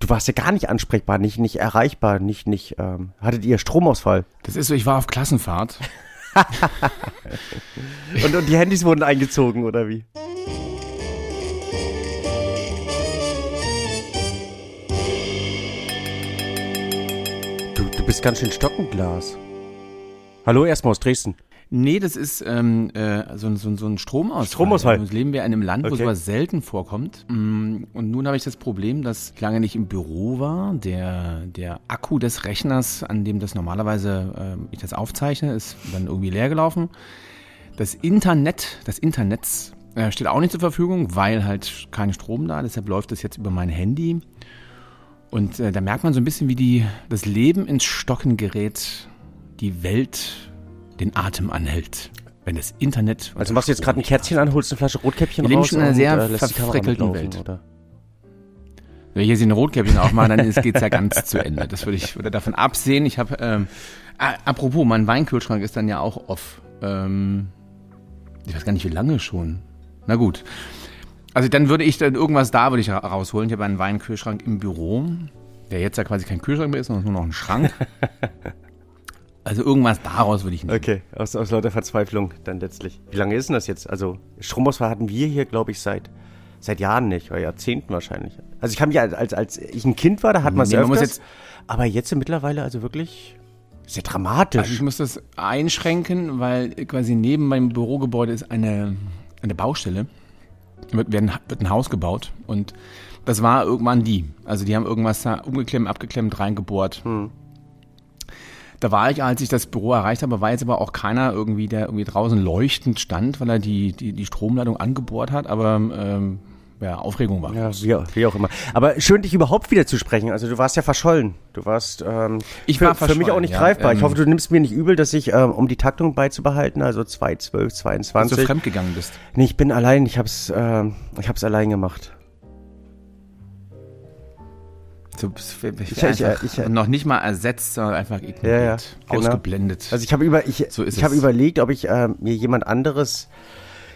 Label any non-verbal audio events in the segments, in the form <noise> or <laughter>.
du warst ja gar nicht ansprechbar, nicht, nicht erreichbar, nicht, nicht, ähm, hattet ihr Stromausfall? Das ist so, ich war auf Klassenfahrt. <laughs> und, und die Handys wurden eingezogen, oder wie? Du, du bist ganz schön Stockenglas. Hallo, erstmal aus Dresden. Nee, das ist ähm, äh, so, so, so ein Stromausfall. Stromausfall. Jetzt leben wir in einem Land, wo Okay. sowas selten vorkommt. Mm, Und nun habe ich das Problem, dass ich lange nicht im Büro war. Der, der Akku des Rechners, an dem das normalerweise äh, ich das aufzeichne, ist dann irgendwie leer gelaufen. Das Internet, das Internetz äh, steht auch nicht zur Verfügung, weil halt kein Strom da. Deshalb läuft das jetzt über mein Handy. Und äh, da merkt man so ein bisschen, wie die, das Leben ins Stocken gerät, die Welt den Atem anhält. Wenn das Internet. Also machst du jetzt gerade ein Kerzchen an, holst eine Flasche Rotkäppchen Wir leben raus schon in einer und, sehr äh, verfrickelten Welt. Oder? Wenn wir hier sie ein Rotkäppchen aufmachen, dann geht es ja ganz zu Ende. Das würde ich würde davon absehen. Ich habe, ähm, apropos, mein Weinkühlschrank ist dann ja auch off. Ähm, ich weiß gar nicht, wie lange schon. Na gut. Also dann würde ich dann irgendwas da würde ich ra- rausholen. Ich habe einen Weinkühlschrank im Büro, der jetzt ja quasi kein Kühlschrank mehr ist, sondern nur noch ein Schrank. <laughs> Also irgendwas daraus würde ich nehmen. Okay, aus, aus lauter Verzweiflung dann letztlich. Wie lange ist denn das jetzt? Also Stromausfall hatten wir hier, glaube ich, seit seit Jahren nicht, oder Jahrzehnten wahrscheinlich. Also ich kann mich als, als, ich ein Kind war, da hat man es Nee, öfters. jetzt- aber jetzt mittlerweile also wirklich sehr Also dramatisch. ich muss das einschränken, weil quasi neben meinem Bürogebäude ist eine, eine Baustelle. Wird, werden, wird ein Haus gebaut und das war irgendwann die. Also die haben irgendwas da umgeklemmt, abgeklemmt, reingebohrt. Da war ich, als ich das Büro erreicht habe, war jetzt aber auch keiner irgendwie, der irgendwie draußen leuchtend stand, weil er die, die, die Stromleitung angebohrt hat, aber ähm, ja, Aufregung war. ja, wie, auch immer. Aber schön, dich überhaupt wieder zu sprechen. Also du warst ja verschollen. Du warst ähm, Ich für, war für mich auch nicht ja. greifbar. ich Ähm, hoffe, du nimmst mir nicht übel, dass ich, ähm, um die Taktung beizubehalten, also 2, 12, Als du 22. fremdgegangen bist. nee, ich bin allein. Ich hab's, ähm, ich hab's allein gemacht. So, ich, Ich- ich- noch nicht mal ersetzt, sondern einfach ignoriert, Ja, ja, genau. ausgeblendet. Also ich habe über, ich, So ich habe überlegt, ob ich ähm, mir jemand anderes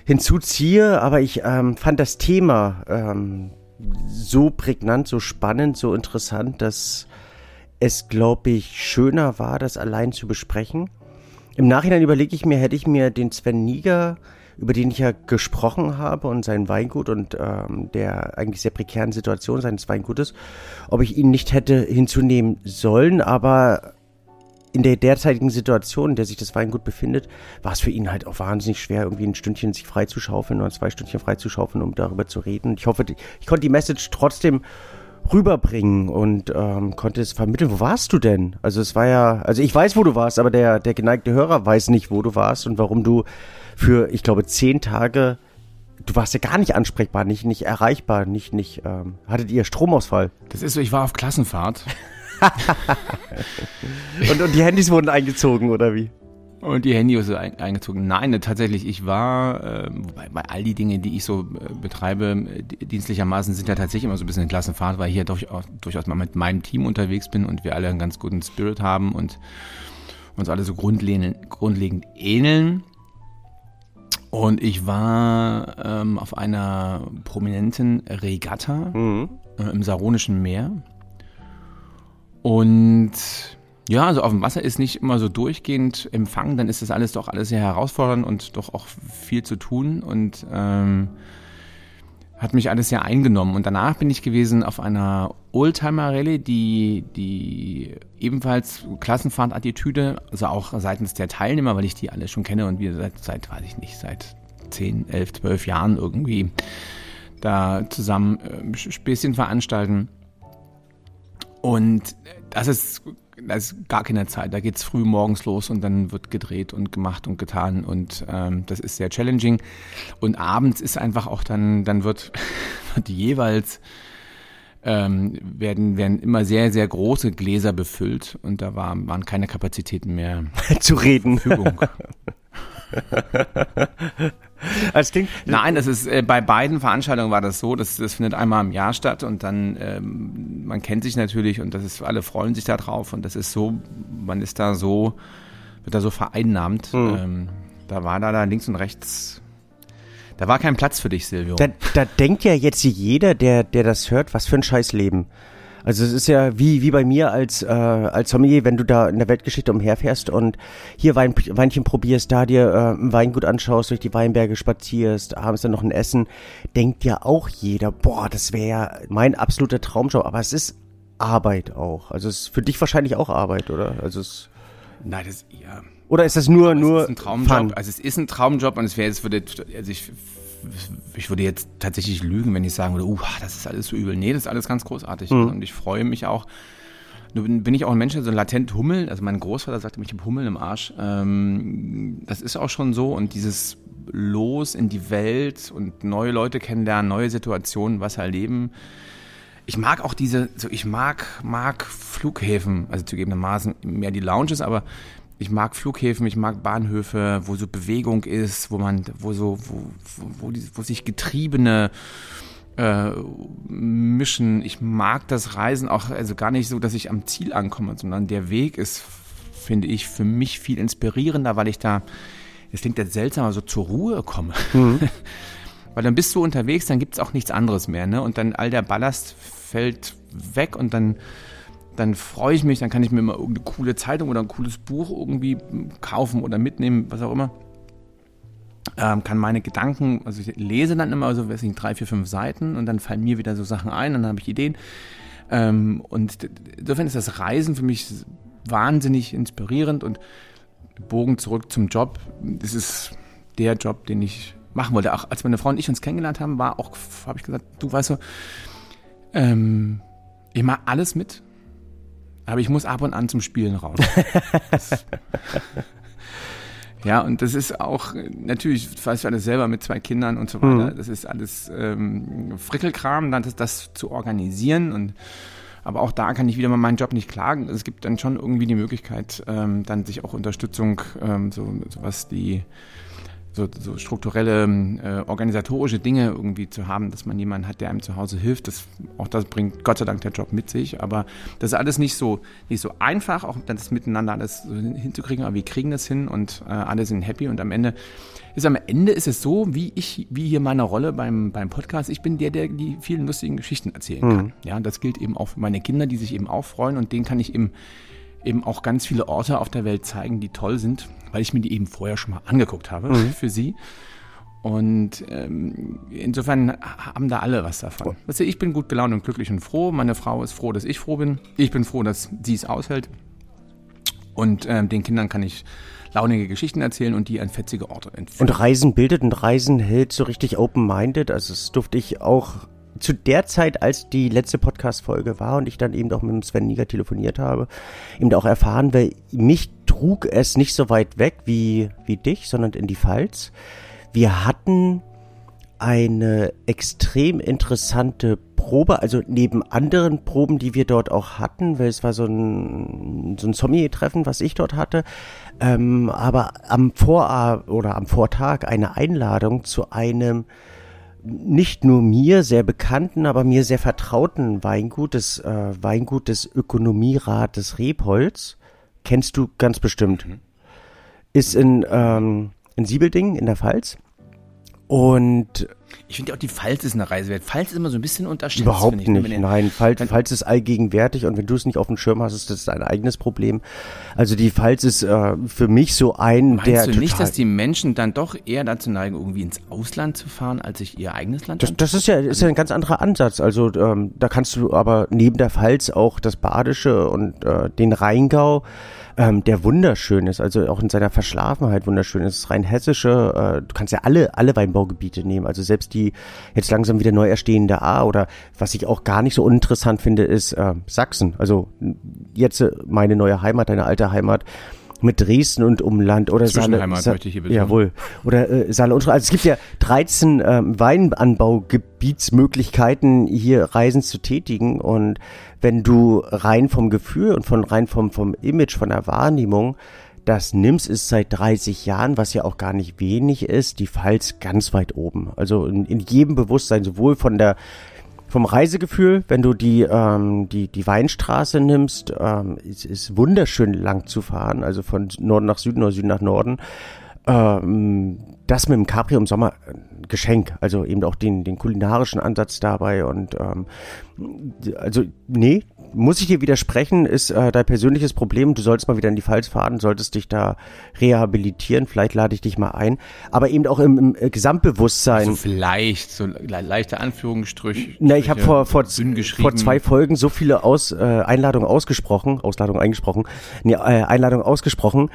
hinzuziehe, aber ich ähm, fand das Thema ähm, so prägnant, so spannend, so interessant, dass es, glaube ich, schöner war, das allein zu besprechen. Im Nachhinein überlege ich mir, hätte ich mir den Sven Niger, über den ich ja gesprochen habe und sein Weingut und ähm, der eigentlich sehr prekären Situation seines Weingutes, ob ich ihn nicht hätte hinzunehmen sollen, aber in der derzeitigen Situation, in der sich das Weingut befindet, war es für ihn halt auch wahnsinnig schwer, irgendwie ein Stündchen sich freizuschaufeln oder zwei Stündchen freizuschaufeln, um darüber zu reden. Ich hoffe, ich konnte die Message trotzdem rüberbringen und ähm, konnte es vermitteln. Wo warst du denn? Also es war ja, also ich weiß, wo du warst, aber der, der geneigte Hörer weiß nicht, wo du warst und warum du für, ich glaube, zehn Tage, du warst ja gar nicht ansprechbar, nicht, nicht erreichbar, nicht, nicht, ähm, hattet ihr Stromausfall? Das ist so, ich war auf Klassenfahrt <laughs> Und, und die Handys wurden eingezogen, oder wie? und die Handys so ein, eingezogen. Nein, ne, tatsächlich, ich war, äh, wobei bei all die Dinge, die ich so äh, betreibe, äh, di- dienstlichermaßen sind ja tatsächlich immer so ein bisschen in Klassenfahrt, weil ich hier durchaus, durchaus mal mit meinem Team unterwegs bin und wir alle einen ganz guten Spirit haben und uns alle so grundlegend, grundlegend ähneln. Und ich war ähm, auf einer prominenten Regatta Mhm. äh, im Saronischen Meer. Und ja, also auf dem Wasser ist nicht immer so durchgehend Empfang, dann ist das alles doch alles sehr herausfordernd und doch auch viel zu tun und ähm, hat mich alles sehr eingenommen. Und danach bin ich gewesen auf einer Oldtimer-Rallye, die, die ebenfalls Klassenfahrt-Attitüde, also auch seitens der Teilnehmer, weil ich die alle schon kenne und wir seit, seit weiß ich nicht, seit 10, 11, 12 Jahren irgendwie da zusammen äh, Späßchen veranstalten. Und das ist, das ist gar keine Zeit. Da geht's früh morgens los und dann wird gedreht und gemacht und getan. Und ähm, das ist sehr challenging. Und abends ist einfach auch dann, dann wird, <laughs> wird jeweils ähm, werden, werden immer sehr, sehr große Gläser befüllt und da war, waren keine Kapazitäten mehr <laughs> zu reden. zur Verfügung. <laughs> <laughs> Das klingt, Nein, das ist äh, bei beiden Veranstaltungen war das so, das, das findet einmal im Jahr statt und dann ähm, man kennt sich natürlich und das ist alle freuen sich da drauf und das ist so, man ist da so wird da so vereinnahmt. Ähm, da war da, da links und rechts, da war kein Platz für dich, Silvio. Da, da denkt ja jetzt jeder, der, der das hört, was für ein scheiß Leben. Also es ist ja wie, wie bei mir als, äh, als Sommelier, wenn du da in der Weltgeschichte umherfährst und hier Wein, Weinchen probierst, da dir äh, ein Weingut anschaust, durch die Weinberge spazierst, abends dann noch ein Essen, denkt ja auch jeder, boah, das wäre ja mein absoluter Traumjob. Aber es ist Arbeit auch. Also es ist für dich wahrscheinlich auch Arbeit, oder? Also es Nein, das ja. Oder ist das nur, nur es ist ein Traumjob? Fun? Also es ist ein Traumjob und es wäre jetzt würde, also ich, ich würde jetzt tatsächlich lügen, wenn ich sagen würde, uh, das ist alles so übel. Nee, das ist alles ganz großartig. Mhm. Und ich freue mich auch. Nur bin, ich auch ein Mensch, der so latent Hummel, also mein Großvater sagte, ich habe Hummel im Arsch. Ähm, das ist auch schon so und dieses Los in die Welt und neue Leute kennenlernen, neue Situationen, was erleben. Ich mag auch diese, so ich mag, mag Flughäfen, also zugegebenermaßen mehr die Lounges, aber ich mag Flughäfen, ich mag Bahnhöfe, wo so Bewegung ist, wo man, wo so, wo, wo, wo, die, wo sich Getriebene äh, mischen. Ich mag das Reisen auch, also gar nicht so, dass ich am Ziel ankomme, sondern der Weg ist, finde ich, für mich viel inspirierender, weil ich da, es klingt jetzt seltsam, aber so zur Ruhe komme. Mhm. <laughs> weil dann bist du unterwegs, dann gibt's auch nichts anderes mehr, ne? Und dann all der Ballast fällt weg und dann dann freue ich mich, dann kann ich mir mal irgendeine coole Zeitung oder ein cooles Buch irgendwie kaufen oder mitnehmen, was auch immer. Ähm, kann meine Gedanken, also ich lese dann immer so, weiß nicht, drei, vier, fünf Seiten und dann fallen mir wieder so Sachen ein, dann habe ich Ideen. Ähm, und insofern ist das Reisen für mich wahnsinnig inspirierend und Bogen zurück zum Job. Das ist der Job, den ich machen wollte. Auch als meine Frau und ich uns kennengelernt haben, war auch, habe ich gesagt, du weißt so, ähm, ich alles mit, aber ich muss ab und an zum Spielen raus. <laughs> ja, und das ist auch natürlich, weißt du alles selber mit zwei Kindern und so weiter. Mhm. Das ist alles ähm, Frickelkram, dann das, das zu organisieren und aber auch da kann ich wieder mal meinen Job nicht klagen. Es gibt dann schon irgendwie die Möglichkeit, ähm, dann sich auch Unterstützung, ähm, so, so was die so, so strukturelle äh, organisatorische Dinge irgendwie zu haben, dass man jemanden hat, der einem zu Hause hilft. Das, auch das bringt Gott sei Dank der Job mit sich. Aber das ist alles nicht so, nicht so einfach, auch das miteinander alles so hin- hinzukriegen. Aber wir kriegen das hin und äh, alle sind happy. Und am Ende ist am Ende ist es so, wie ich, wie hier meine Rolle beim, beim Podcast. Ich bin der, der die vielen lustigen Geschichten erzählen kann. Ja, das gilt eben auch für meine Kinder, die sich eben auch freuen und denen kann ich eben eben auch ganz viele Orte auf der Welt zeigen, die toll sind, weil ich mir die eben vorher schon mal angeguckt habe für sie. Und ähm, insofern haben da alle was davon. Weißt du, ich bin gut gelaunt und glücklich und froh. Meine Frau ist froh, dass ich froh bin. Ich bin froh, dass sie es aushält. Und ähm, den Kindern kann ich launige Geschichten erzählen und die an fetzige Orte entführen. Und Reisen bildet und Reisen hält so richtig open-minded. Also das durfte ich auch zu der Zeit, als die letzte Podcast-Folge war und ich dann eben auch mit dem Sven Niger telefoniert habe, eben auch erfahren, weil mich trug es nicht so weit weg wie, wie dich, sondern in die Pfalz. Wir hatten eine extrem interessante Probe, also neben anderen Proben, die wir dort auch hatten, weil es war so ein, so ein Sommelier-Treffen, was ich dort hatte, ähm, aber am Vorab oder am Vortag eine Einladung zu einem nicht nur mir sehr bekannten, aber mir sehr vertrauten Weingut, das äh, Weingut des Ökonomierates Rebholz. Kennst du ganz bestimmt. Ist in, ähm, in Siebelding in der Pfalz. Und Ich finde ja auch, die Pfalz ist eine Reise wert. Pfalz ist immer so ein bisschen unterschätzt. Überhaupt ich, ne? nicht. Ihr- Nein, Pfalz, Pfalz ist allgegenwärtig und wenn du es nicht auf dem Schirm hast, ist das dein eigenes Problem. Also die Pfalz ist äh, für mich so ein, Meinst der du nicht, dass die Menschen dann doch eher dazu neigen, irgendwie ins Ausland zu fahren, als sich ihr eigenes Land das, das ist ja, ist ja ein ganz anderer Ansatz. Also ähm, da kannst du aber neben der Pfalz auch das Badische und äh, den Rheingau, ähm, der wunderschön ist, also auch in seiner Verschlafenheit wunderschön ist. Das Rheinhessische, äh, du kannst ja alle, alle Weinbaugebiete nehmen. Also selbst die jetzt langsam wieder neu erstehende A oder was ich auch gar nicht so uninteressant finde, ist äh, Sachsen. Also jetzt äh, meine neue Heimat, deine alte Heimat mit Dresden und Umland oder Saale. Sa- möchte ich hier betonen. Jawohl. Oder äh, Saale und Also es gibt ja 13 ähm, Weinanbaugebietsmöglichkeiten, hier Reisen zu tätigen. Und wenn du rein vom Gefühl und von rein vom, vom Image, von der Wahrnehmung das nimmst, ist seit 30 Jahren, was ja auch gar nicht wenig ist, die Pfalz ganz weit oben. Also in, in jedem Bewusstsein, sowohl von der vom Reisegefühl, wenn du die, ähm, die, die Weinstraße nimmst, ähm, es ist wunderschön lang zu fahren, also von Norden nach Süden oder Süden nach Norden. Ähm, das mit dem Capri im Sommer ein Geschenk, also eben auch den, den kulinarischen Ansatz dabei und ähm, also nee, muss ich dir widersprechen, ist äh, dein persönliches Problem. Du solltest mal wieder in die Pfalz fahren, solltest dich da rehabilitieren. Vielleicht lade ich dich mal ein. Aber eben auch im, im äh, Gesamtbewusstsein. So vielleicht, so le leichte Anführungsstrich. Na, ich habe vor, vor, vor zwei Folgen so viele Aus, äh, Einladungen ausgesprochen, Ausladungen eingesprochen, nee, äh, Einladungen ausgesprochen,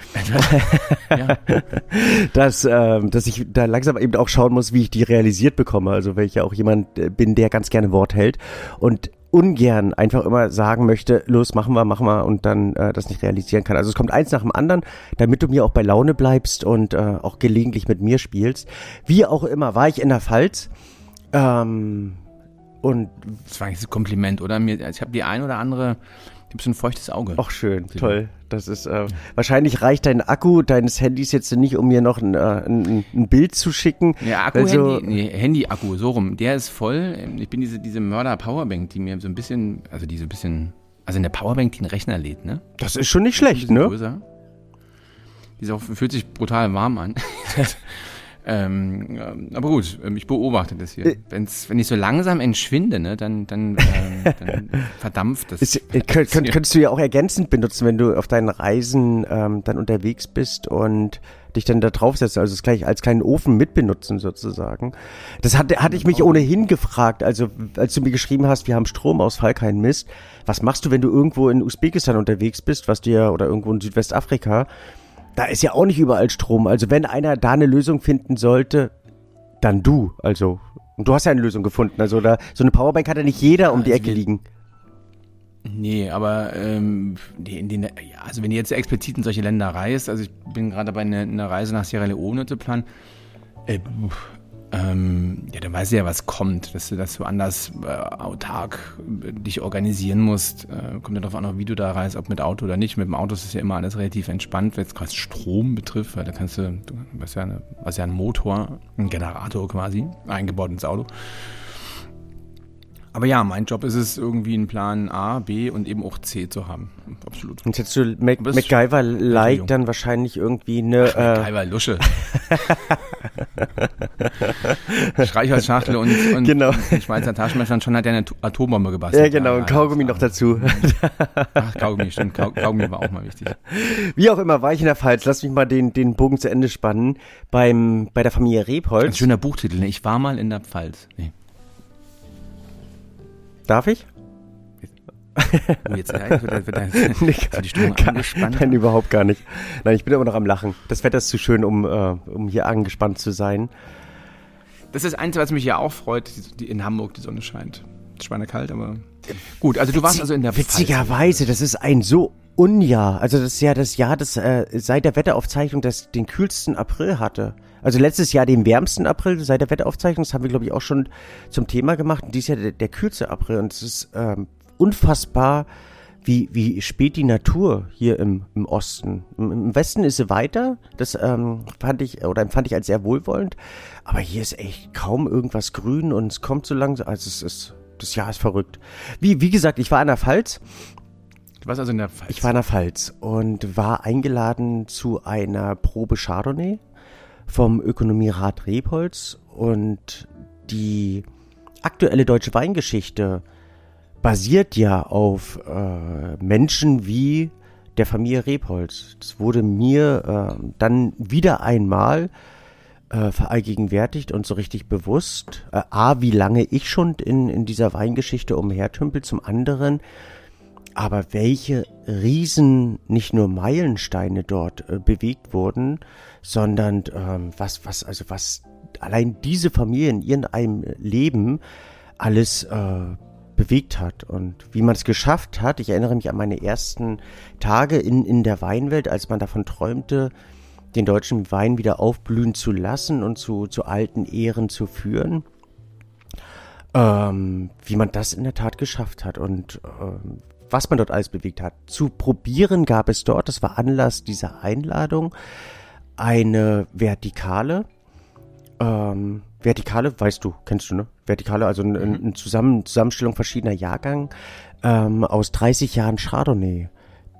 <laughs> dass, äh, dass ich da langsam eben auch schauen muss, wie ich die realisiert bekomme. Also weil ich ja auch jemand äh, bin, der ganz gerne Wort hält. Und ungern einfach immer sagen möchte, los, machen wir, machen wir und dann äh, das nicht realisieren kann. Also es kommt eins nach dem anderen, damit du mir auch bei Laune bleibst und äh, auch gelegentlich mit mir spielst. Wie auch immer, war ich in der Pfalz. Ähm, und das war eigentlich ein Kompliment, oder? Mir, ich habe die ein oder andere Du bist ein feuchtes Auge. Ach schön, toll. Das ist äh, wahrscheinlich reicht dein Akku deines Handys jetzt nicht, um mir noch ein, äh, ein, ein Bild zu schicken. Ja, Akku, also, Handy, nee, Handy-Akku, so rum. Der ist voll. Ich bin diese, diese Mörder-Powerbank, die mir so ein bisschen, also die so ein bisschen, also eine Powerbank, die einen Rechner lädt, ne? Das ist schon nicht schlecht, ne? Größer. Die ist auch, fühlt sich brutal warm an. <laughs> Ähm, aber gut, ähm, ich beobachte das hier. Äh, Wenn's, wenn ich so langsam entschwinde, ne, dann, dann, ähm, dann <laughs> verdampft das. Ist, äh, könnt, könnt, könntest du ja auch ergänzend benutzen, wenn du auf deinen Reisen ähm, dann unterwegs bist und dich dann da draufsetzen, also es gleich als kleinen Ofen mitbenutzen sozusagen. Das hatte, hatte ich mich ohnehin gefragt, also als du mir geschrieben hast, wir haben Stromausfall, kein Mist. Was machst du, wenn du irgendwo in Usbekistan unterwegs bist, was dir, oder irgendwo in Südwestafrika, da ist ja auch nicht überall Strom. Also wenn einer da eine Lösung finden sollte, dann du. Also, und du hast ja eine Lösung gefunden. Also da, so eine Powerbank hat ja nicht jeder um die also Ecke liegen. Nee, aber ähm, in den, also wenn ihr jetzt explizit in solche Länder reist, also ich bin gerade dabei, eine, eine Reise nach Sierra Leone zu planen, äh, ähm, ja, dann weißt du ja, was kommt, dass du, dass du anders äh, autark äh, dich organisieren musst. Äh, kommt ja darauf an, wie du da reist, ob mit Auto oder nicht. Mit dem Auto ist es ja immer alles relativ entspannt, wenn es gerade Strom betrifft, weil da kannst du, du hast ja, eine, hast ja einen Motor, einen Generator quasi, eingebaut ins Auto. Aber ja, mein Job ist es, irgendwie einen Plan A, B und eben auch C zu haben. Absolut. Und jetzt du Mac MacGyver-like dann wahrscheinlich irgendwie eine. Ach, äh MacGyver-Lusche. <laughs> <laughs> Streichholzschachtel und, und genau. Schweizer Taschenmesser und schon hat er eine Atombombe gebastelt. Ja, genau, und Kaugummi noch dazu. Ach, Kaugummi, stimmt. Kaugummi war auch mal wichtig. Wie auch immer, war ich in der Pfalz. Lass mich mal den, den Bogen zu Ende spannen. Beim, bei der Familie Rebholz. Ein schöner Buchtitel, ne? Ich war mal in der Pfalz. Nee. Darf ich? <laughs> Oh, jetzt wird, wird, <laughs> wird, nee, die Stimmung kann, angespannt. Nein, überhaupt gar nicht. Nein, ich bin immer noch am Lachen. Das Wetter ist zu schön, um, uh, um hier angespannt zu sein. Das ist das Einzige, was mich ja auch freut, die, in Hamburg die Sonne scheint. Schweinekalt, aber gut. Also du warst also in der Witzigerweise, das ist ein so Unjahr. Also das ist ja das Jahr, das äh, seit der Wetteraufzeichnung das den kühlsten April hatte. Also letztes Jahr den wärmsten April seit der Wetteraufzeichnung, das haben wir glaube ich auch schon zum Thema gemacht. Und dieses Jahr der, der kühlste April und es ist ähm, unfassbar, wie, wie spät die Natur hier im, im Osten. Im, Im, Westen ist sie weiter, das ähm, fand ich oder empfand ich als sehr wohlwollend. Aber hier ist echt kaum irgendwas grün und es kommt so langsam, also es ist, das Jahr ist verrückt. Wie, wie gesagt, ich war in der Pfalz. Du warst also in der Pfalz? Ich war in der Pfalz und war eingeladen zu einer Probe Chardonnay vom Ökonomierat Rebholz und die aktuelle deutsche Weingeschichte basiert ja auf äh, Menschen wie der Familie Rebholz. Das wurde mir äh, dann wieder einmal äh, verallgegenwärtigt und so richtig bewusst. Äh, A, wie lange ich schon in, in dieser Weingeschichte umhertümpel, zum anderen, aber welche riesen, nicht nur Meilensteine dort äh, bewegt wurden, sondern ähm, was, was, also was allein diese Familie in ihrem Leben alles äh, bewegt hat und wie man es geschafft hat. Ich erinnere mich an meine ersten Tage in, in der Weinwelt, als man davon träumte, den deutschen Wein wieder aufblühen zu lassen und zu, zu alten Ehren zu führen. Ähm, wie man das in der Tat geschafft hat und ähm, was man dort alles bewegt hat. Zu probieren gab es dort, das war Anlass dieser Einladung, eine Vertikale. Ähm, Vertikale, weißt du, kennst du, ne? Vertikale, also eine, mhm. Zusammen Zusammenstellung verschiedener Jahrgang ähm, aus 30 Jahren Chardonnay,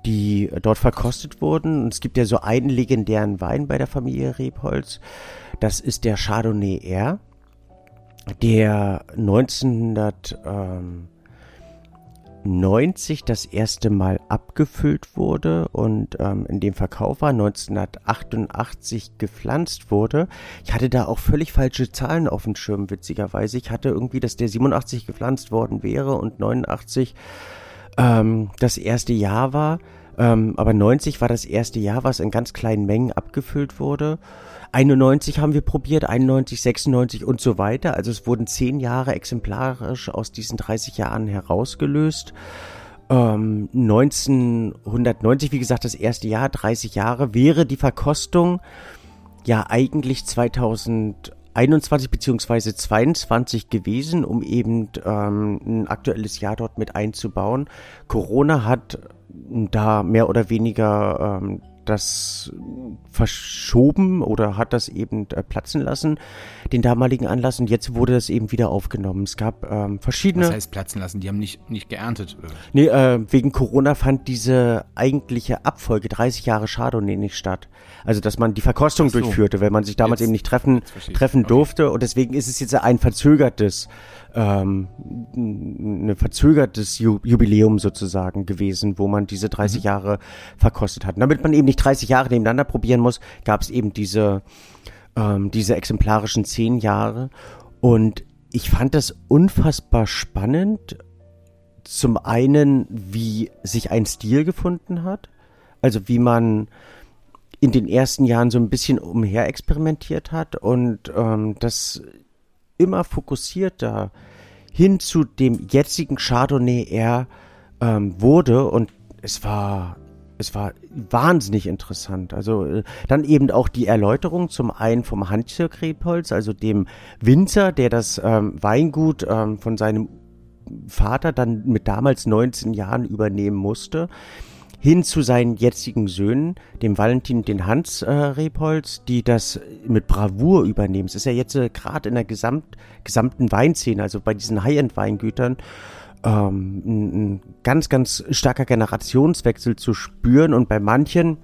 die dort verkostet wurden. Und es gibt ja so einen legendären Wein bei der Familie Rebholz. Das ist der Chardonnay R, der 1900, ähm, 1990 das erste Mal abgefüllt wurde und ähm, in dem Verkauf war 1988 gepflanzt wurde. Ich hatte da auch völlig falsche Zahlen auf dem Schirm, witzigerweise. Ich hatte irgendwie, dass der 87 gepflanzt worden wäre und 89 ähm, das erste Jahr war. Ähm, aber 90 war das erste Jahr, was in ganz kleinen Mengen abgefüllt wurde. 91 haben wir probiert, 91, 96 und so weiter. Also es wurden zehn Jahre exemplarisch aus diesen 30 Jahren herausgelöst. Ähm, 1990, wie gesagt, das erste Jahr, 30 Jahre, wäre die Verkostung ja eigentlich 2021 beziehungsweise 22 gewesen, um eben ähm, ein aktuelles Jahr dort mit einzubauen. Corona hat da mehr oder weniger ähm, das verschoben oder hat das eben äh, platzen lassen, den damaligen Anlass. Und jetzt wurde das eben wieder aufgenommen. Es gab ähm, verschiedene. Was heißt platzen lassen? Die haben nicht, nicht geerntet. Nee, äh, wegen Corona fand diese eigentliche Abfolge 30 Jahre Chardonnay nicht statt. Also, dass man die Verkostung so. durchführte, weil man sich damals jetzt, eben nicht treffen, treffen okay. durfte. Und deswegen ist es jetzt ein verzögertes ähm, ein verzögertes Jubiläum sozusagen gewesen, wo man diese 30 mhm. Jahre verkostet hat. Und damit man eben nicht 30 Jahre nebeneinander probieren muss, gab es eben diese, ähm, diese exemplarischen 10 Jahre. Und ich fand das unfassbar spannend. Zum einen, wie sich ein Stil gefunden hat. Also wie man in den ersten Jahren so ein bisschen umher experimentiert hat und ähm, das immer fokussierter hin zu dem jetzigen Chardonnay er ähm, wurde und es war es war wahnsinnig interessant. Also äh, dann eben auch die Erläuterung zum einen vom Handwerk Rebholz, also dem Winzer, der das ähm, Weingut ähm, von seinem Vater dann mit damals 19 Jahren übernehmen musste hin zu seinen jetzigen Söhnen, dem Valentin und den Hans äh, Rebholz, die das mit Bravour übernehmen. Es ist ja jetzt äh, gerade in der Gesamt, gesamten Weinszene, also bei diesen High-End-Weingütern, ähm, ein, ein ganz, ganz starker Generationswechsel zu spüren und bei manchen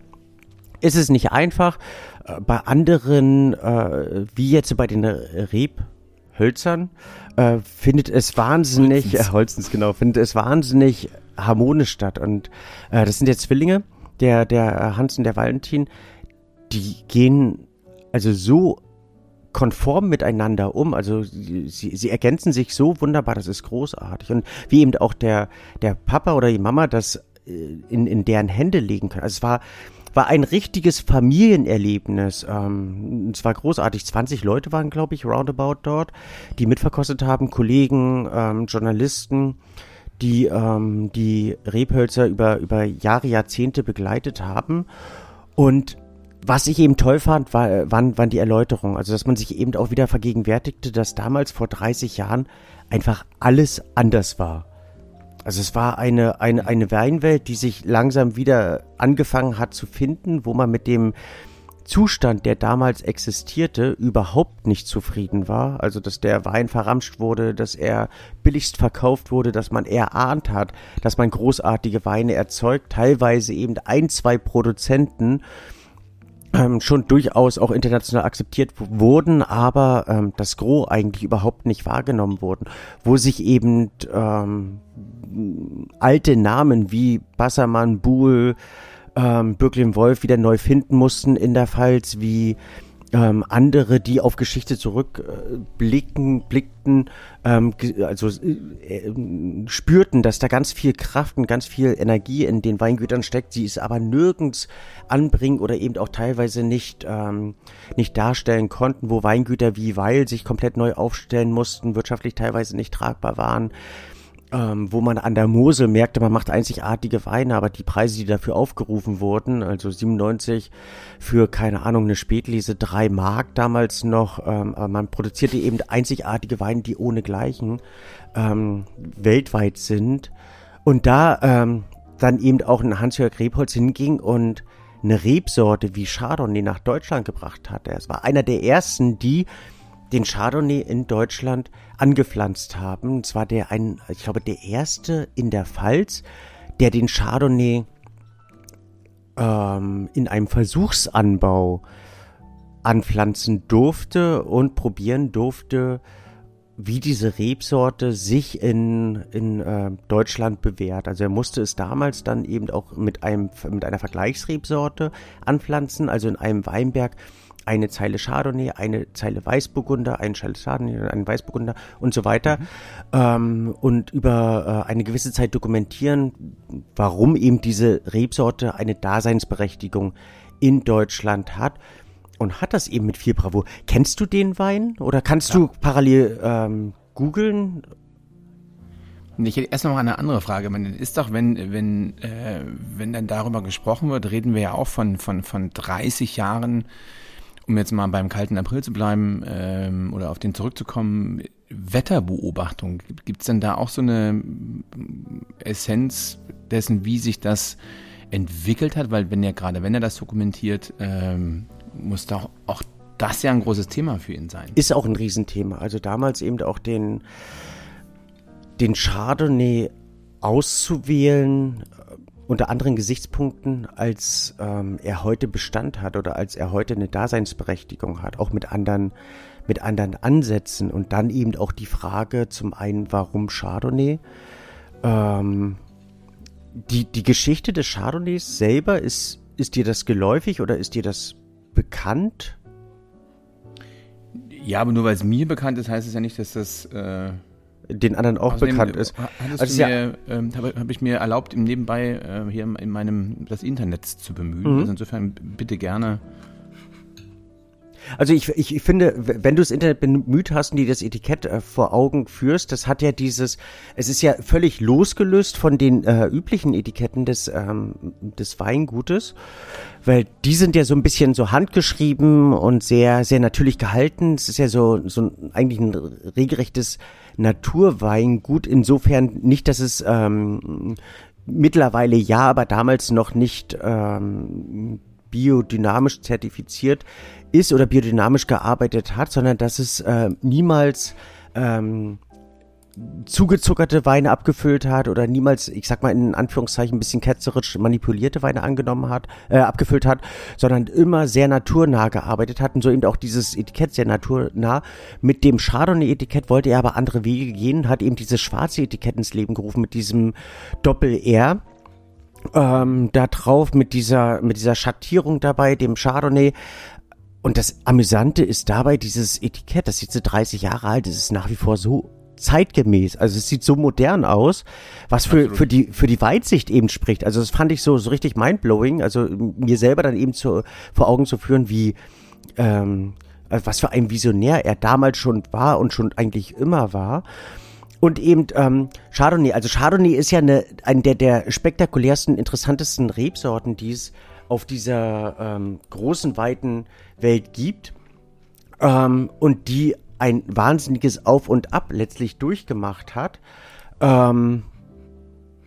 ist es nicht einfach, äh, bei anderen, äh, wie jetzt bei den Rebhölzern, äh, findet es wahnsinnig, Holzens. Äh, <laughs> Holzens genau, findet es wahnsinnig harmonisch statt. Und äh, das sind jetzt Zwillinge, der, der äh, Hans und der Valentin, die gehen also so konform miteinander um. Also sie, sie ergänzen sich so wunderbar, das ist großartig. Und wie eben auch der, der Papa oder die Mama das äh, in, in deren Hände legen können. Also es war, war ein richtiges Familienerlebnis. Ähm, es war großartig. 20 Leute waren, glaube ich, roundabout dort, die mitverkostet haben, Kollegen, ähm, Journalisten die ähm, die Rebhölzer über, über Jahre, Jahrzehnte begleitet haben. Und was ich eben toll fand, war, waren, waren die Erläuterungen. Also, dass man sich eben auch wieder vergegenwärtigte, dass damals vor 30 Jahren einfach alles anders war. Also es war eine, eine, eine Weinwelt, die sich langsam wieder angefangen hat zu finden, wo man mit dem Zustand, der damals existierte, überhaupt nicht zufrieden war. Also, dass der Wein verramscht wurde, dass er billigst verkauft wurde, dass man erahnt hat, dass man großartige Weine erzeugt, teilweise eben ein, zwei Produzenten ähm, schon durchaus auch international akzeptiert wurden, aber ähm, das Gros eigentlich überhaupt nicht wahrgenommen wurden, wo sich eben ähm, alte Namen wie Bassermann, Buhl, ähm, Birklin Wolf wieder neu finden mussten in der Pfalz, wie ähm, andere, die auf Geschichte zurückblicken, äh, blickten, ähm, also äh, spürten, dass da ganz viel Kraft und ganz viel Energie in den Weingütern steckt, sie es aber nirgends anbringen oder eben auch teilweise nicht, ähm, nicht darstellen konnten, wo Weingüter wie Weil sich komplett neu aufstellen mussten, wirtschaftlich teilweise nicht tragbar waren ähm, wo man an der Mosel merkte, man macht einzigartige Weine, aber die Preise, die dafür aufgerufen wurden, also 97 für, keine Ahnung, eine Spätlese, drei Mark damals noch, ähm, aber man produzierte eben einzigartige Weine, die ohnegleichen ähm, weltweit sind. Und da ähm, dann eben auch ein Hans-Jörg Rebholz hinging und eine Rebsorte wie Chardonnay nach Deutschland gebracht hat. Es war einer der ersten, die den Chardonnay in Deutschland angepflanzt haben. Und zwar der ein, ich glaube, der erste in der Pfalz, der den Chardonnay ähm, in einem Versuchsanbau anpflanzen durfte und probieren durfte, wie diese Rebsorte sich in, in äh, Deutschland bewährt. Also er musste es damals dann eben auch mit, einem, mit einer Vergleichsrebsorte anpflanzen, also in einem Weinberg eine Zeile Chardonnay, eine Zeile Weißburgunder, eine Zeile Chardonnay, ein Weißburgunder und so weiter. Mhm. Ähm, und über äh, eine gewisse Zeit dokumentieren, warum eben diese Rebsorte eine Daseinsberechtigung in Deutschland hat und hat das eben mit viel Bravour. Kennst du den Wein oder kannst ja. du parallel ähm, googeln? Ich hätte erst noch eine andere Frage. Man ist doch, wenn, wenn, äh, wenn dann darüber gesprochen wird, reden wir ja auch von, von, von 30 Jahren, um jetzt mal beim kalten April zu bleiben ähm, oder auf den zurückzukommen, Wetterbeobachtung. Gibt es denn da auch so eine Essenz dessen, wie sich das entwickelt hat? Weil wenn er gerade, wenn er das dokumentiert, ähm, muss doch auch das ja ein großes Thema für ihn sein. Ist auch ein Riesenthema. Also damals eben auch den, den Chardonnay auszuwählen, äh, unter anderen Gesichtspunkten, als ähm, er heute Bestand hat oder als er heute eine Daseinsberechtigung hat, auch mit anderen, mit anderen Ansätzen und dann eben auch die Frage zum einen, warum Chardonnay? Ähm, die, die Geschichte des Chardonnays selber ist, ist dir das geläufig oder ist dir das bekannt? Ja, aber nur weil es mir bekannt ist, heißt es ja nicht, dass das äh, den anderen auch bekannt ist. Also mir, ja, ähm, habe hab ich mir erlaubt, im Nebenbei äh, hier in meinem das Internet zu bemühen. Mhm. Also insofern bitte gerne also ich, ich, ich finde, wenn du das Internet bemüht hast und dir das Etikett äh, vor Augen führst, das hat ja dieses, es ist ja völlig losgelöst von den äh, üblichen Etiketten des, ähm, des Weingutes, weil die sind ja so ein bisschen so handgeschrieben und sehr, sehr natürlich gehalten. Es ist ja so, so eigentlich ein regelrechtes Naturweingut, insofern nicht, dass es ähm, mittlerweile ja, aber damals noch nicht ähm, biodynamisch zertifiziert ist oder biodynamisch gearbeitet hat, sondern dass es äh, niemals ähm, zugezuckerte Weine abgefüllt hat oder niemals, ich sag mal in Anführungszeichen, ein bisschen ketzerisch manipulierte Weine angenommen hat, äh, abgefüllt hat, sondern immer sehr naturnah gearbeitet hat und so eben auch dieses Etikett sehr naturnah. Mit dem Chardonnay-Etikett wollte er aber andere Wege gehen, hat eben dieses schwarze Etikett ins Leben gerufen mit diesem Doppel-R ähm, da drauf mit dieser, mit dieser Schattierung dabei, dem Chardonnay. Und das Amüsante ist dabei dieses Etikett, das ist jetzt 30 Jahre alt, es ist nach wie vor so zeitgemäß. Also es sieht so modern aus, was für, für die, für die Weitsicht eben spricht. Also das fand ich so, so richtig mindblowing. Also mir selber dann eben zu, vor Augen zu führen, wie, ähm, was für ein Visionär er damals schon war und schon eigentlich immer war. Und eben ähm, Chardonnay. Also Chardonnay ist ja eine, eine der, der spektakulärsten, interessantesten Rebsorten, die es auf dieser ähm, großen, weiten Welt gibt. Ähm, und die ein wahnsinniges Auf und Ab letztlich durchgemacht hat. Ähm,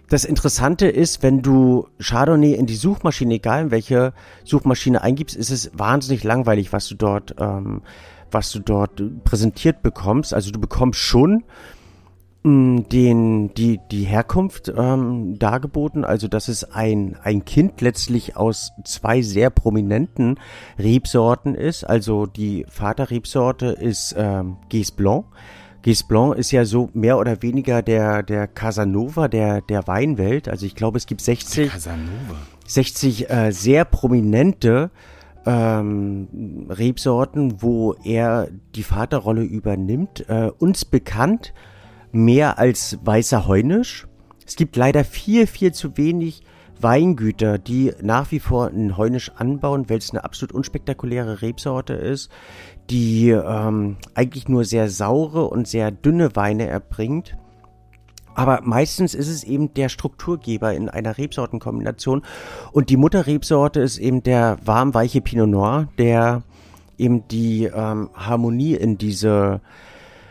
das Interessante ist, wenn du Chardonnay in die Suchmaschine, egal in welche Suchmaschine eingibst, ist es wahnsinnig langweilig, was du dort, ähm, was du dort präsentiert bekommst. Also du bekommst schon den, die, die Herkunft ähm, dargeboten. Also, dass es ein, ein Kind letztlich aus zwei sehr prominenten Rebsorten ist. Also, die Vaterrebsorte ist ähm, Gis Blanc. Gis Blanc ist ja so mehr oder weniger der, der Casanova der, der Weinwelt. Also, ich glaube, es gibt 60, 60 äh, sehr prominente ähm, Rebsorten, wo er die Vaterrolle übernimmt. Äh, uns bekannt mehr als weißer Heunisch. Es gibt leider viel, viel zu wenig Weingüter, die nach wie vor ein Heunisch anbauen, weil es eine absolut unspektakuläre Rebsorte ist, die ähm, eigentlich nur sehr saure und sehr dünne Weine erbringt. Aber meistens ist es eben der Strukturgeber in einer Rebsortenkombination. Und die Mutterrebsorte ist eben der warmweiche Pinot Noir, der eben die ähm, Harmonie in diese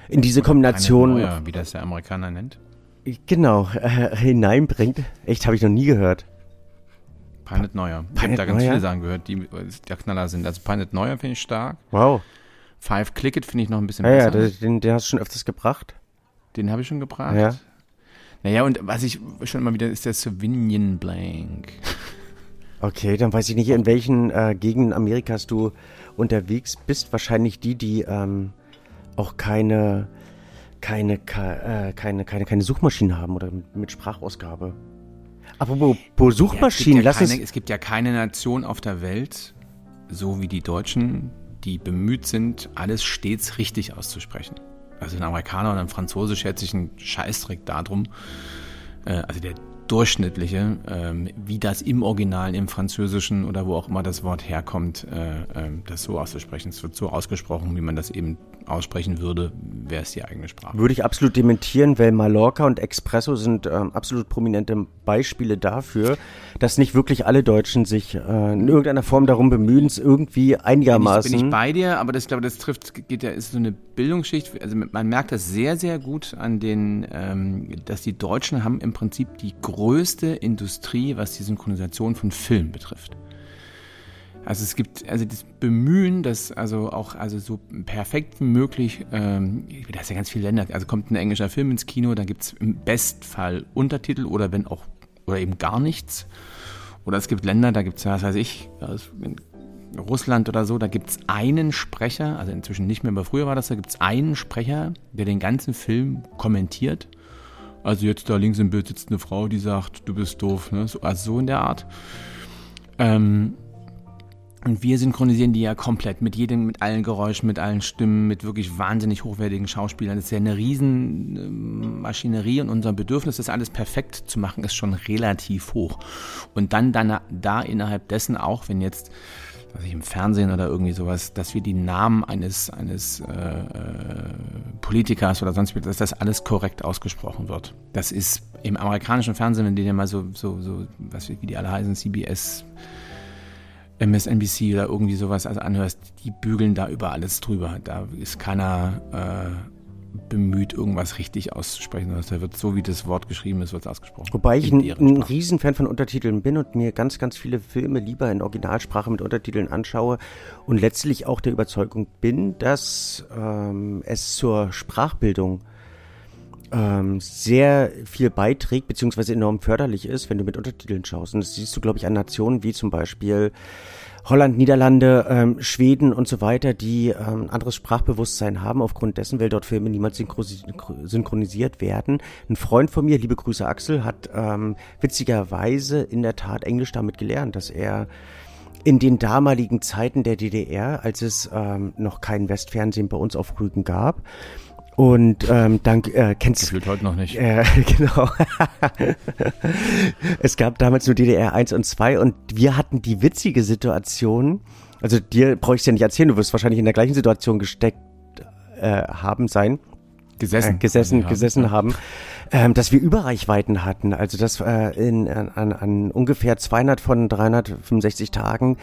in diese Kombination. Neuer, wie das der Amerikaner nennt. Genau, äh, hineinbringt. Echt, habe ich noch nie gehört. Pinet Neuer. Ich habe da ganz Neuer? viele Sachen gehört, die der Knaller sind. Also Pinet Neuer finde ich stark. Wow. Five Click It finde ich noch ein bisschen ja, besser. Ja, den, den hast du schon öfters gebracht. Den habe ich schon gebracht. Ja. Naja, und was ich schon immer wieder ist der Sauvignon Blanc. Okay, dann weiß ich nicht, in welchen äh, Gegenden Amerikas du unterwegs bist. Wahrscheinlich die, die ähm, auch keine, keine, äh, keine, keine, keine Suchmaschine haben oder mit, Sprachausgabe. Apropos Suchmaschinen, ja, lass keine, es gibt ja keine Nation auf der Welt, so wie die Deutschen, die bemüht sind, alles stets richtig auszusprechen. Also ein Amerikaner und ein Franzose schert sich einen Scheißdreck darum. Äh, also der durchschnittliche, ähm, wie das im Original, im Französischen oder wo auch immer das Wort herkommt, äh, äh, das so auszusprechen. Es wird so ausgesprochen, wie man das eben aussprechen würde, wäre es die eigene Sprache. Würde ich absolut dementieren, weil Mallorca und Expresso sind ähm, absolut prominente Beispiele dafür, dass nicht wirklich alle Deutschen sich äh, in irgendeiner Form darum bemühen, es irgendwie einigermaßen. Bin ich, bin ich bei dir, aber das, ich glaube, das trifft, geht ja, ist so eine Bildungsschicht. Also man merkt das sehr, sehr gut an den, ähm, dass die Deutschen haben im Prinzip die größte Industrie, was die Synchronisation von Film betrifft. Also es gibt also das Bemühen, das also auch also so perfekt wie möglich, ähm, da ist ja ganz viele Länder, also kommt ein englischer Film ins Kino, da gibt es im Bestfall Untertitel oder wenn auch, oder eben gar nichts. Oder es gibt Länder, da gibt es, was weiß ich, Russland oder so, da gibt es einen Sprecher, also inzwischen nicht mehr, aber früher war das, da gibt es einen Sprecher, der den ganzen Film kommentiert. Also jetzt da links im Bild sitzt eine Frau, die sagt, du bist doof, ne? so, also so in der Art. Ähm, und wir synchronisieren die ja komplett mit jedem, mit allen Geräuschen, mit allen Stimmen, mit wirklich wahnsinnig hochwertigen Schauspielern. Das ist ja eine riesen Maschinerie und unser Bedürfnis, das alles perfekt zu machen, ist schon relativ hoch. Und dann, dann da innerhalb dessen auch, wenn jetzt was ich im Fernsehen oder irgendwie sowas, dass wir die Namen eines eines äh, äh, Politikers oder sonst was, dass das alles korrekt ausgesprochen wird. Das ist im amerikanischen Fernsehen, wenn die ja mal so so so was wie die alle heißen, CBS MSNBC oder irgendwie sowas also anhörst, die bügeln da über alles drüber. Da ist keiner äh, bemüht, irgendwas richtig auszusprechen. Da wird so, wie das Wort geschrieben ist, wird es ausgesprochen. Wobei ich ein, ein Riesenfan von Untertiteln bin und mir ganz, ganz viele Filme lieber in Originalsprache mit Untertiteln anschaue und letztlich auch der Überzeugung bin, dass ähm, es zur Sprachbildung ähm, sehr viel beiträgt, beziehungsweise enorm förderlich ist, wenn du mit Untertiteln schaust. Und das siehst du, glaube ich, an Nationen wie zum Beispiel Holland, Niederlande, ähm, Schweden und so weiter, die ähm, anderes Sprachbewusstsein haben, aufgrund dessen, weil dort Filme niemals synchronisiert werden. Ein Freund von mir, liebe Grüße Axel, hat ähm, witzigerweise in der Tat Englisch damit gelernt, dass er in den damaligen Zeiten der DDR, als es ähm, noch kein Westfernsehen bei uns auf Rügen gab, und ähm, dann äh, kennst du. heute noch nicht. Äh, <laughs> genau. <laughs> es gab damals nur DDR 1 und 2 und wir hatten die witzige Situation, also dir brauche ich ja nicht erzählen, du wirst wahrscheinlich in der gleichen Situation gesteckt äh, haben sein gesessen, äh, gesessen, gesessen haben, ähm, dass wir Überreichweiten hatten. Also dass äh, in, an, an ungefähr 200 von 365 Tagen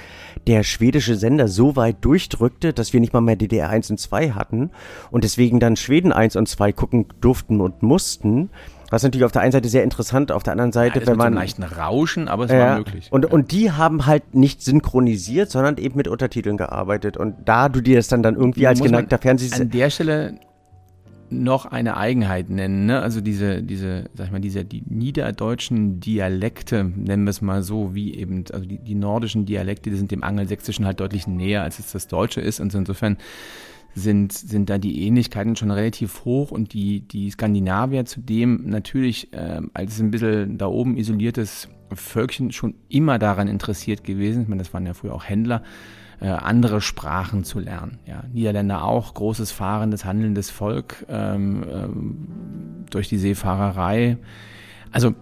der schwedische Sender so weit durchdrückte, dass wir nicht mal mehr DDR 1 und 2 hatten und deswegen dann Schweden 1 und 2 gucken durften und mussten. Was natürlich auf der einen Seite sehr interessant, auf der anderen Seite, ja, wenn man. Mit leichten Rauschen, aber es äh, war möglich. Und, ja. und die haben halt nicht synchronisiert, sondern eben mit Untertiteln gearbeitet. Und da du dir das dann, dann irgendwie als geneigter Fernsehsender. An der Stelle noch eine Eigenheit nennen. Ne? Also diese, diese, sag ich mal, diese die niederdeutschen Dialekte, nennen wir es mal so, wie eben, also die, die nordischen Dialekte, die sind dem Angelsächsischen halt deutlich näher, als es das Deutsche ist. Und insofern sind, sind da die Ähnlichkeiten schon relativ hoch und die, die Skandinavier zudem natürlich äh, als ein bisschen da oben isoliertes Völkchen schon immer daran interessiert gewesen. Ich meine, das waren ja früher auch Händler äh, andere Sprachen zu lernen. Ja, Niederländer auch, großes fahrendes, handelndes Volk ähm, ähm, durch die Seefahrerei. Also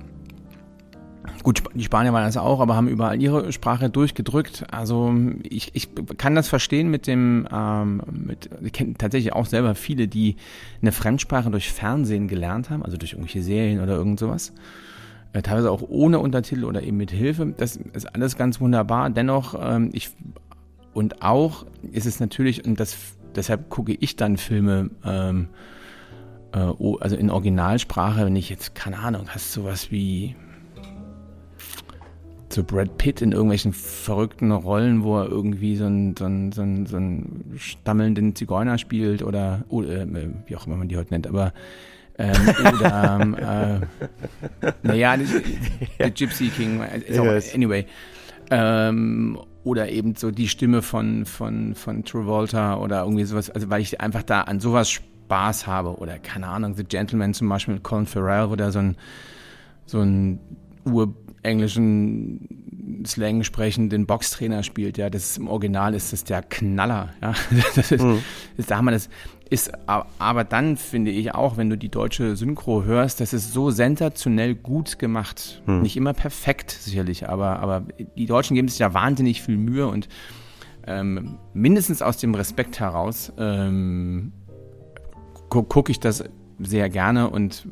Gut, die Spanier waren das auch, aber haben überall ihre Sprache durchgedrückt. Also ich, ich kann das verstehen mit dem, ähm, mit, ich kenne tatsächlich auch selber viele, die eine Fremdsprache durch Fernsehen gelernt haben, also durch irgendwelche Serien oder irgend sowas. Äh, teilweise auch ohne Untertitel oder eben mit Hilfe. Das ist alles ganz wunderbar. Dennoch, ähm, ich und auch ist es natürlich, und das, deshalb gucke ich dann Filme, ähm, äh, also in Originalsprache, wenn ich jetzt, keine Ahnung, hast sowas wie so Brad Pitt in irgendwelchen verrückten Rollen, wo er irgendwie so einen, so einen, so einen, so einen stammelnden Zigeuner spielt oder, oder äh, wie auch immer man die heute nennt, aber ähm, <laughs> oder ähm, äh, naja, The Gypsy King, yes. anyway. Ähm, oder eben so die Stimme von, von, von Travolta oder irgendwie sowas, also weil ich einfach da an sowas Spaß habe. Oder keine Ahnung, The Gentleman zum Beispiel mit Colin Farrell, wo der so ein, so ein urenglischen Slang sprechenden Boxtrainer spielt, ja, das ist im Original ist das der Knaller, ja. <laughs> Das ist, mhm. ist, da haben wir das ist aber dann finde ich auch, wenn du die deutsche Synchro hörst, das ist so sensationell gut gemacht. Mhm. Nicht immer perfekt sicherlich, aber aber die Deutschen geben sich ja wahnsinnig viel Mühe und ähm, mindestens aus dem Respekt heraus ähm, gu gucke ich das sehr gerne und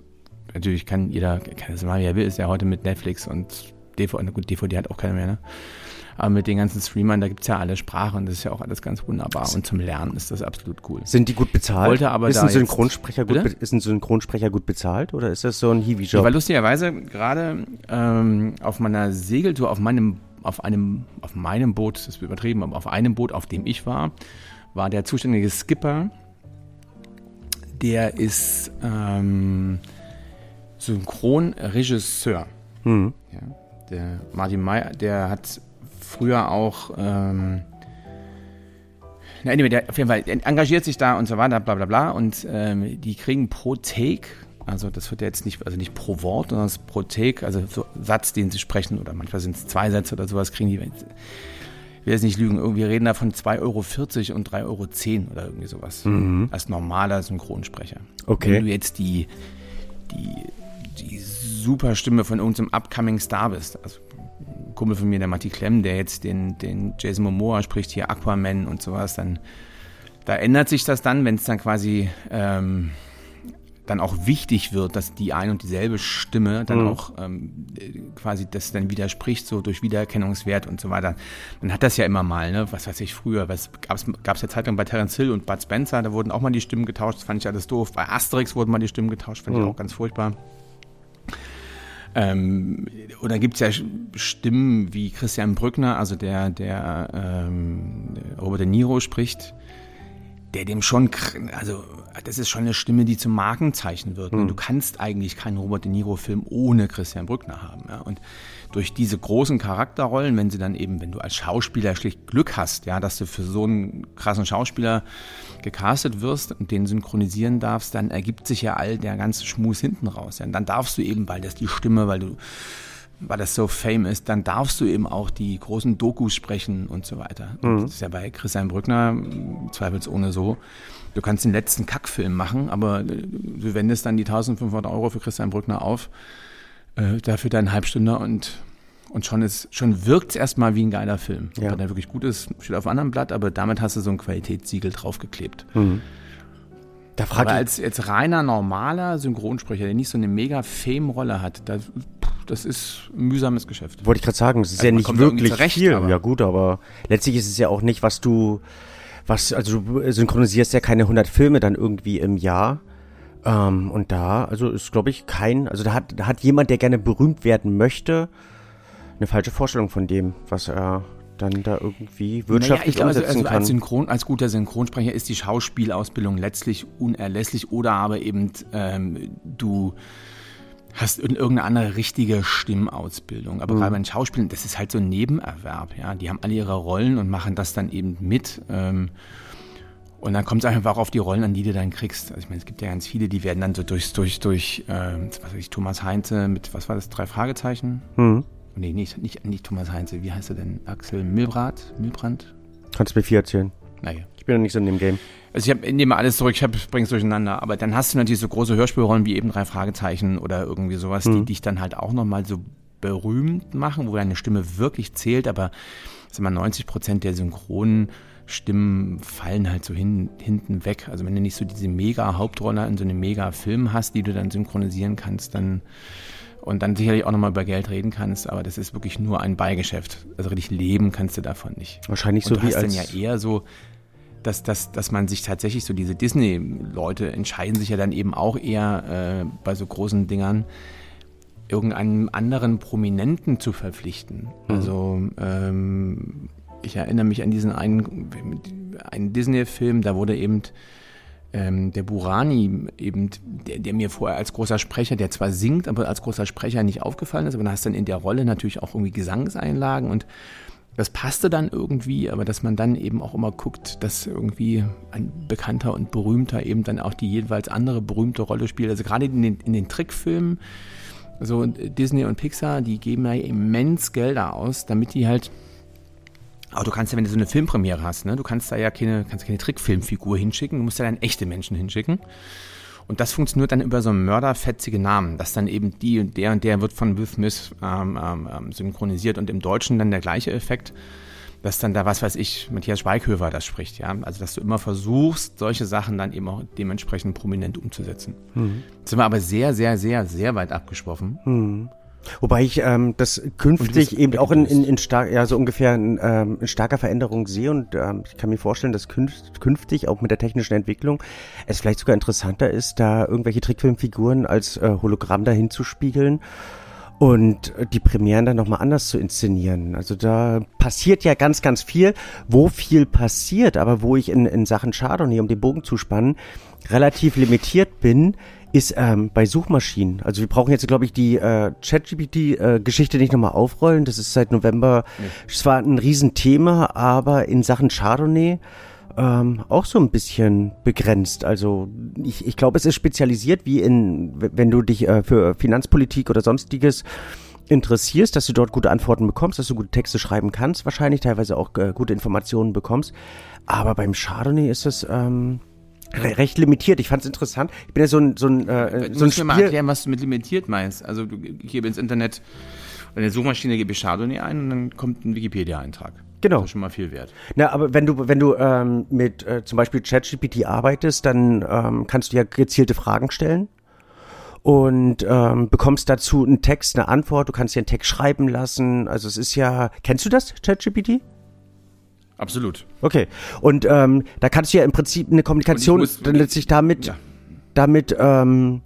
natürlich kann jeder, kann das machen, wie er will, ist ja heute mit Netflix und DVD, gut, DVD hat auch keiner mehr, ne? Aber mit den ganzen Streamern, da gibt es ja alle Sprachen und das ist ja auch alles ganz wunderbar. Und zum Lernen ist das absolut cool. Sind die gut bezahlt? Wollte aber ist, ein Synchronsprecher gut, ist ein Synchronsprecher gut bezahlt oder ist das so ein Hiwi-Job? Weil lustigerweise gerade ähm, auf meiner Segeltour, auf meinem, auf einem, auf meinem Boot, das ist übertrieben, aber auf einem Boot, auf dem ich war, war der zuständige Skipper, der ist ähm, Synchronregisseur. Mhm. Ja, der Martin May, der hat früher auch, ähm, na, anyway, der auf jeden Fall engagiert sich da und so weiter, bla bla bla. Und ähm, die kriegen pro Take, also das wird ja jetzt nicht, also nicht pro Wort, sondern pro Take, also so Satz, den sie sprechen, oder manchmal sind es zwei Sätze oder sowas, kriegen die, ich will jetzt nicht lügen, wir reden da von 2,40 Euro und 3,10 Euro oder irgendwie sowas. Mhm. Als normaler Synchronsprecher. Okay. Wenn du jetzt die, die die super Stimme von irgendeinem upcoming Star bist. Also ein Kumpel von mir, der Matti Klemm, der jetzt den, den Jason Momoa spricht, hier Aquaman und sowas, dann da ändert sich das dann, wenn es dann quasi ähm, dann auch wichtig wird, dass die ein und dieselbe Stimme dann mhm. auch ähm, quasi das dann widerspricht, so durch Wiedererkennungswert und so weiter. Man hat das ja immer mal, ne? Was weiß ich, früher, was gab es ja Zeit lang bei Terence Hill und Bud Spencer, da wurden auch mal die Stimmen getauscht, das fand ich alles doof. Bei Asterix wurden mal die Stimmen getauscht, fand mhm. ich auch ganz furchtbar. Ähm, oder gibt es ja Stimmen wie Christian Brückner, also der, der ähm, Robert De Niro spricht, der dem schon, also das ist schon eine Stimme, die zum Markenzeichen wird. Mhm. Du kannst eigentlich keinen Robert De Niro-Film ohne Christian Brückner haben. Ja? Und durch diese großen Charakterrollen, wenn sie dann eben, wenn du als Schauspieler schlicht Glück hast, ja, dass du für so einen krassen Schauspieler gecastet wirst und den synchronisieren darfst, dann ergibt sich ja all der ganze Schmus hinten raus. Ja. Und dann darfst du eben, weil das die Stimme, weil du weil das so fame ist, dann darfst du eben auch die großen Dokus sprechen und so weiter. Mhm. Das ist ja bei Christian Brückner zweifelsohne so. Du kannst den letzten Kackfilm machen, aber du wendest dann die 1500 Euro für Christian Brückner auf, äh, dafür deinen Halbstünder und und schon ist, schon wirkt es erstmal wie ein geiler Film. Ja. Wenn er wirklich gut ist, steht auf einem anderen Blatt, aber damit hast du so ein Qualitätssiegel draufgeklebt. Mhm. Da aber als jetzt reiner, normaler Synchronsprecher, der nicht so eine mega Fame-Rolle hat, das, das ist ein mühsames Geschäft. Wollte ich gerade sagen, es ist also ja nicht wirklich zurecht, viel. Ja gut, aber letztlich ist es ja auch nicht, was du, was, also du synchronisierst ja keine 100 Filme dann irgendwie im Jahr. Ähm, und da, also ist glaube ich kein, also da hat, da hat jemand, der gerne berühmt werden möchte, eine falsche Vorstellung von dem, was er dann da irgendwie wirtschaftlich naja, ich umsetzen also, also Als, Synchron, als guter Synchronsprecher ist die Schauspielausbildung letztlich unerlässlich oder aber eben ähm, du hast irgendeine andere richtige Stimmausbildung. Aber mhm. gerade beim Schauspielen, das ist halt so ein Nebenerwerb. Ja, die haben alle ihre Rollen und machen das dann eben mit. Ähm, und dann kommt es einfach auf die Rollen an, die du dann kriegst. Also ich meine, es gibt ja ganz viele, die werden dann so durch, durch, durch, äh, was weiß ich, Thomas Heinze mit, was war das, drei Fragezeichen? Mhm. Nee, nicht, nicht, nicht Thomas Heinze. Wie heißt er denn? Axel Milbrat? Milbrand? Kannst du mir viel erzählen. Naja. Ich bin noch nicht so in dem Game. Also ich, hab, nehme alles zurück, ich bringe es durcheinander. Aber dann hast du natürlich so große Hörspielrollen wie eben drei Fragezeichen oder irgendwie sowas, mhm. die dich dann halt auch nochmal so berühmt machen, wo deine Stimme wirklich zählt. Aber sag mal, 90 Prozent der synchronen Stimmen fallen halt so hin, hinten weg. Also wenn du nicht so diese mega Hauptrolle in so einem mega Film hast, die du dann synchronisieren kannst, dann und dann sicherlich auch nochmal über Geld reden kannst, aber das ist wirklich nur ein Beigeschäft. Also richtig leben kannst du davon nicht. Wahrscheinlich und so du wie hast als dann ja eher so, dass, dass, dass man sich tatsächlich so diese Disney-Leute entscheiden sich ja dann eben auch eher äh, bei so großen Dingern irgendeinem anderen Prominenten zu verpflichten. Mhm. Also ähm, ich erinnere mich an diesen einen, einen Disney-Film, da wurde eben ähm, der Burani eben, der, der, mir vorher als großer Sprecher, der zwar singt, aber als großer Sprecher nicht aufgefallen ist, aber dann hast dann in der Rolle natürlich auch irgendwie Gesangseinlagen und das passte dann irgendwie, aber dass man dann eben auch immer guckt, dass irgendwie ein bekannter und berühmter eben dann auch die jeweils andere berühmte Rolle spielt. Also gerade in den, in den Trickfilmen, so Disney und Pixar, die geben ja immens Gelder aus, damit die halt aber du kannst ja, wenn du so eine Filmpremiere hast, ne, du kannst da ja keine, kannst keine Trickfilmfigur hinschicken, du musst ja dann echte Menschen hinschicken. Und das funktioniert dann über so mörderfetzige Namen, dass dann eben die und der und der wird von Will Smith ähm, ähm, ähm, synchronisiert und im Deutschen dann der gleiche Effekt, dass dann da, was weiß ich, Matthias Schweighöfer das spricht, ja. Also dass du immer versuchst, solche Sachen dann eben auch dementsprechend prominent umzusetzen. Mhm. Jetzt sind wir aber sehr, sehr, sehr, sehr weit abgesprochen. Mhm. Wobei ich ähm, das künftig eben auch in, in, in stark, ja, so ungefähr in, ähm, in starker Veränderung sehe und ähm, ich kann mir vorstellen, dass künftig auch mit der technischen Entwicklung es vielleicht sogar interessanter ist, da irgendwelche Trickfilmfiguren als äh, Hologramm dahin zu spiegeln und die Premieren dann nochmal anders zu inszenieren. Also da passiert ja ganz, ganz viel. Wo viel passiert, aber wo ich in, in Sachen Chardonnay, um den Bogen zu spannen, relativ limitiert bin, ist ähm, bei Suchmaschinen. Also wir brauchen jetzt, glaube ich, die äh, ChatGPT-Geschichte äh, nicht nochmal aufrollen. Das ist seit November es nee. war ein Riesenthema, aber in Sachen Chardonnay ähm, auch so ein bisschen begrenzt. Also ich, ich glaube, es ist spezialisiert, wie in, wenn du dich äh, für Finanzpolitik oder sonstiges interessierst, dass du dort gute Antworten bekommst, dass du gute Texte schreiben kannst, wahrscheinlich teilweise auch äh, gute Informationen bekommst. Aber beim Chardonnay ist es ähm, recht limitiert. Ich fand es interessant. Ich bin ja so ein so ein äh, so ein Spiel. mal erklären, was du mit limitiert meinst. Also du gebe ins Internet in der Suchmaschine gebe ich Chardonnay ein und dann kommt ein Wikipedia-Eintrag. Genau. Das ist schon mal viel wert. Na, aber wenn du wenn du ähm, mit äh, zum Beispiel ChatGPT arbeitest, dann ähm, kannst du ja gezielte Fragen stellen und ähm, bekommst dazu einen Text, eine Antwort. Du kannst dir einen Text schreiben lassen. Also es ist ja. Kennst du das ChatGPT? Absolut. Okay. Und ähm, da kannst du ja im Prinzip eine Kommunikation muss, dann letztlich damit, ja. damit ähm,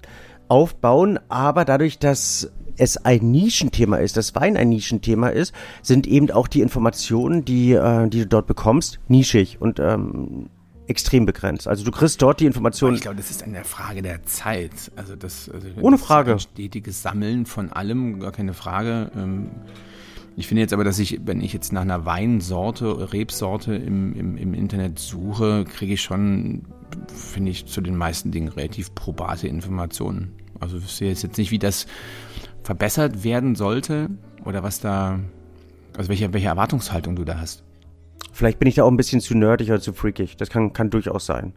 aufbauen, aber dadurch, dass es ein Nischenthema ist, das Wein ein Nischenthema ist, sind eben auch die Informationen, die, äh, die du dort bekommst, nischig und ähm, extrem begrenzt. Also du kriegst dort die Informationen. Ich glaube, das ist eine Frage der Zeit. Also das also ohne Frage. Ein stetiges Sammeln von allem, gar keine Frage. Ähm, ich finde jetzt aber, dass ich, wenn ich jetzt nach einer Weinsorte, Rebsorte im, im, im Internet suche, kriege ich schon, finde ich, zu den meisten Dingen relativ probate Informationen. Also ich sehe jetzt nicht, wie das verbessert werden sollte oder was da, also welche, welche Erwartungshaltung du da hast. Vielleicht bin ich da auch ein bisschen zu nerdig oder zu freakig. Das kann, kann durchaus sein.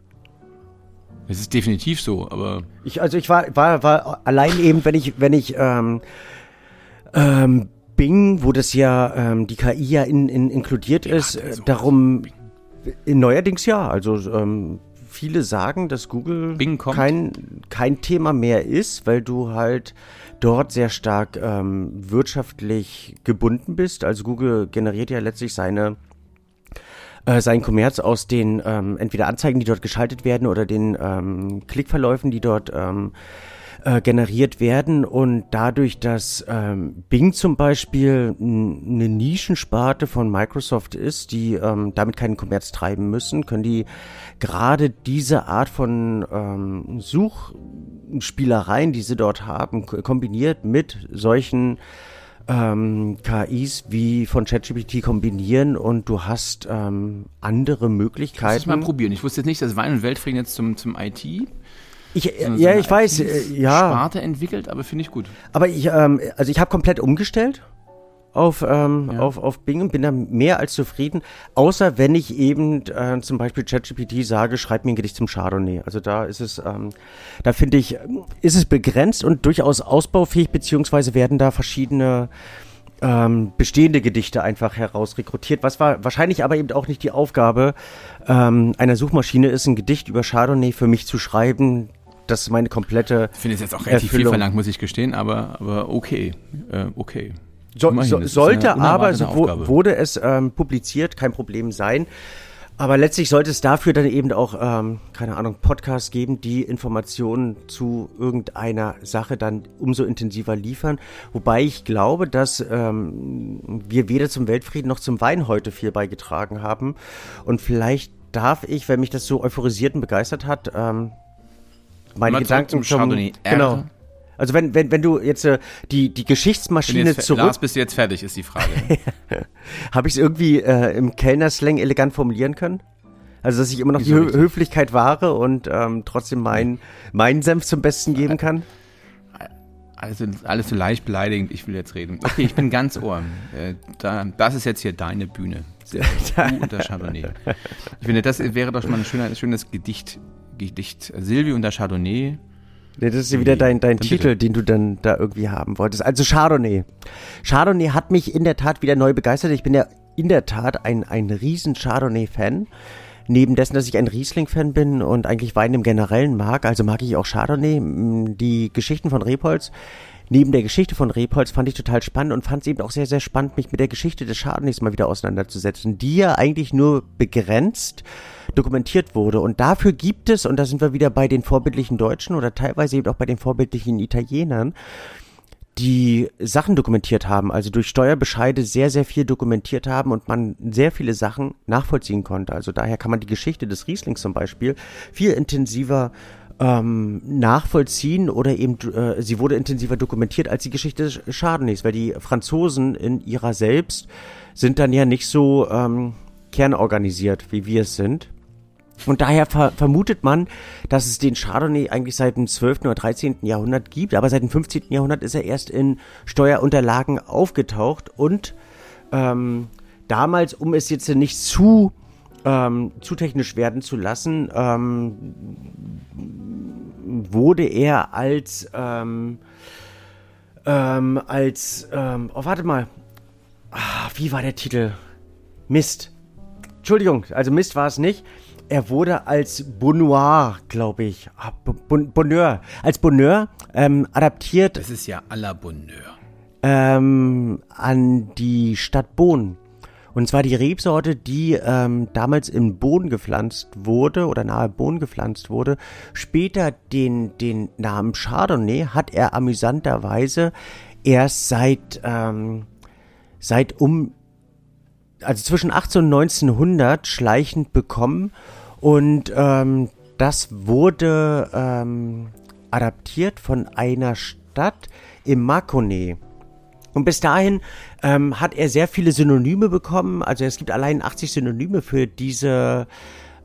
Es ist definitiv so, aber. Ich, also ich war, war, war allein eben, wenn ich, wenn ich ähm, ähm, Bing, wo das ja ähm, die KI ja in, in inkludiert ja, ist, äh, darum in, neuerdings ja. Also ähm, viele sagen, dass Google kein, kein Thema mehr ist, weil du halt dort sehr stark ähm, wirtschaftlich gebunden bist. Also Google generiert ja letztlich seine äh, seinen Kommerz aus den ähm, entweder Anzeigen, die dort geschaltet werden oder den ähm, Klickverläufen, die dort ähm, äh, generiert werden und dadurch, dass ähm, Bing zum Beispiel eine Nischensparte von Microsoft ist, die ähm, damit keinen Kommerz treiben müssen, können die gerade diese Art von ähm, Suchspielereien, die sie dort haben, kombiniert mit solchen ähm, KIs wie von ChatGPT kombinieren und du hast ähm, andere Möglichkeiten. Ich muss mal probieren. Ich wusste jetzt nicht, dass Wein und Weltfrieden jetzt zum, zum IT ich, so ja, ich weiß, äh, ja. Sparte entwickelt, aber finde ich gut. Aber ich, ähm, also ich habe komplett umgestellt auf, ähm, ja. auf, auf Bing und bin da mehr als zufrieden, außer wenn ich eben äh, zum Beispiel ChatGPT sage, schreib mir ein Gedicht zum Chardonnay. Also da ist es, ähm, da finde ich, ist es begrenzt und durchaus ausbaufähig, beziehungsweise werden da verschiedene ähm, bestehende Gedichte einfach herausrekrutiert, was war wahrscheinlich aber eben auch nicht die Aufgabe ähm, einer Suchmaschine ist, ein Gedicht über Chardonnay für mich zu schreiben, das ist meine komplette. Ich finde es jetzt auch relativ Erfüllung. viel verlangt, muss ich gestehen, aber, aber okay. Äh, okay. So, so, sollte aber, so wo, wurde es ähm, publiziert, kein Problem sein. Aber letztlich sollte es dafür dann eben auch, ähm, keine Ahnung, Podcasts geben, die Informationen zu irgendeiner Sache dann umso intensiver liefern. Wobei ich glaube, dass ähm, wir weder zum Weltfrieden noch zum Wein heute viel beigetragen haben. Und vielleicht darf ich, wenn mich das so euphorisiert und begeistert hat, ähm, meine Gedanken zum, Chardonnay genau, Also wenn, wenn, wenn du jetzt äh, die, die Geschichtsmaschine jetzt, zurück... Lars, bist du jetzt fertig, ist die Frage. <laughs> Habe ich es irgendwie äh, im Kellnerslang elegant formulieren können? Also dass ich immer noch Wieso die Hö? Höflichkeit wahre und ähm, trotzdem meinen meinen Senf zum Besten geben kann? Alles, so- alles so leicht beleidigend, ich will jetzt reden. Okay, ich bin ganz ohr. <laughs> Äh, da, das ist jetzt hier deine Bühne. <laughs> Du und der Chardonnay. Ich finde, das wäre doch mal ein schöner, schönes Gedicht. Gedicht. Silvi und der Chardonnay. Nee, das ist ja wieder dein, dein Titel, bitte. den du dann da irgendwie haben wolltest. Also Chardonnay. Chardonnay hat mich in der Tat wieder neu begeistert. Ich bin ja in der Tat ein, ein riesen Chardonnay-Fan. Neben dessen, dass ich ein Riesling-Fan bin und eigentlich Wein im Generellen mag, also mag ich auch Chardonnay. Die Geschichten von Rebholz, neben der Geschichte von Rebholz fand ich total spannend und fand es eben auch sehr, sehr spannend, mich mit der Geschichte des Chardonnays mal wieder auseinanderzusetzen, die ja eigentlich nur begrenzt dokumentiert wurde. Und dafür gibt es, und da sind wir wieder bei den vorbildlichen Deutschen oder teilweise eben auch bei den vorbildlichen Italienern, die Sachen dokumentiert haben, also durch Steuerbescheide sehr, sehr viel dokumentiert haben und man sehr viele Sachen nachvollziehen konnte. Also daher kann man die Geschichte des Rieslings zum Beispiel viel intensiver ähm, nachvollziehen oder eben, äh, sie wurde intensiver dokumentiert als die Geschichte Chardonnays, weil die Franzosen in ihrer selbst sind dann ja nicht so ähm, kernorganisiert, wie wir es sind. Und daher ver vermutet man, dass es den Chardonnay eigentlich seit dem 12. oder 13. Jahrhundert gibt, aber seit dem 15. Jahrhundert ist er erst in Steuerunterlagen aufgetaucht und ähm, damals, um es jetzt nicht zu, ähm, zu technisch werden zu lassen, ähm, wurde er als, ähm, ähm, als, ähm, oh, warte mal, ah, wie war der Titel? Mist. Entschuldigung, also Mist war es nicht. Er wurde als Bonnoir, glaube ich, ah, Bon- Bonheur, als Bonheur ähm, adaptiert Das ist ja à la Bonheur. an die Stadt Bonn. Und zwar die Rebsorte, die ähm, damals in Bonn gepflanzt wurde oder nahe Bonn gepflanzt wurde. Später den, den Namen Chardonnay hat er amüsanterweise erst seit, ähm, seit um also zwischen 18 und 1900 schleichend bekommen und ähm, das wurde ähm, adaptiert von einer Stadt im Makone. Und bis dahin ähm, hat er sehr viele Synonyme bekommen. Also es gibt allein 80 Synonyme für diese,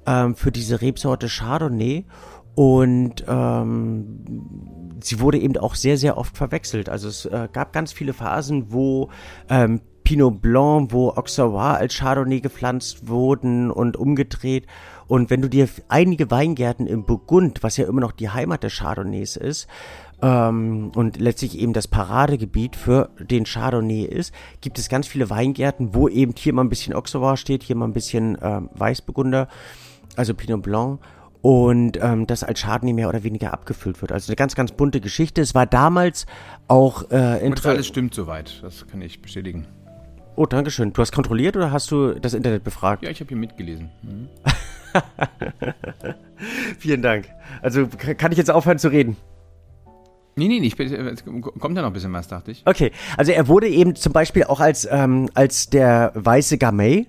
ähm, für diese Rebsorte Chardonnay. Und ähm, sie wurde eben auch sehr, sehr oft verwechselt. Also es äh, gab ganz viele Phasen, wo ähm, Pinot Blanc, wo Auxerrois als Chardonnay gepflanzt wurden und umgedreht. Und wenn du dir einige Weingärten im Burgund, was ja immer noch die Heimat des Chardonnays ist, ähm, und letztlich eben das Paradegebiet für den Chardonnay ist, gibt es ganz viele Weingärten, wo eben hier mal ein bisschen Auxerrois steht, hier mal ein bisschen ähm, Weißburgunder, also Pinot Blanc und ähm, das als Chardonnay mehr oder weniger abgefüllt wird. Also eine ganz, ganz bunte Geschichte. Es war damals auch äh, interessant. alles stimmt soweit, das kann ich bestätigen. Oh, danke schön. Du hast kontrolliert oder hast du das Internet befragt? Ja, ich habe hier mitgelesen. Mhm. <laughs> Vielen Dank. Also kann ich jetzt aufhören zu reden? Nee, nee, nee, es kommt ja noch ein bisschen was, dachte ich. Okay, also er wurde eben zum Beispiel auch als, ähm, als der weiße Gamay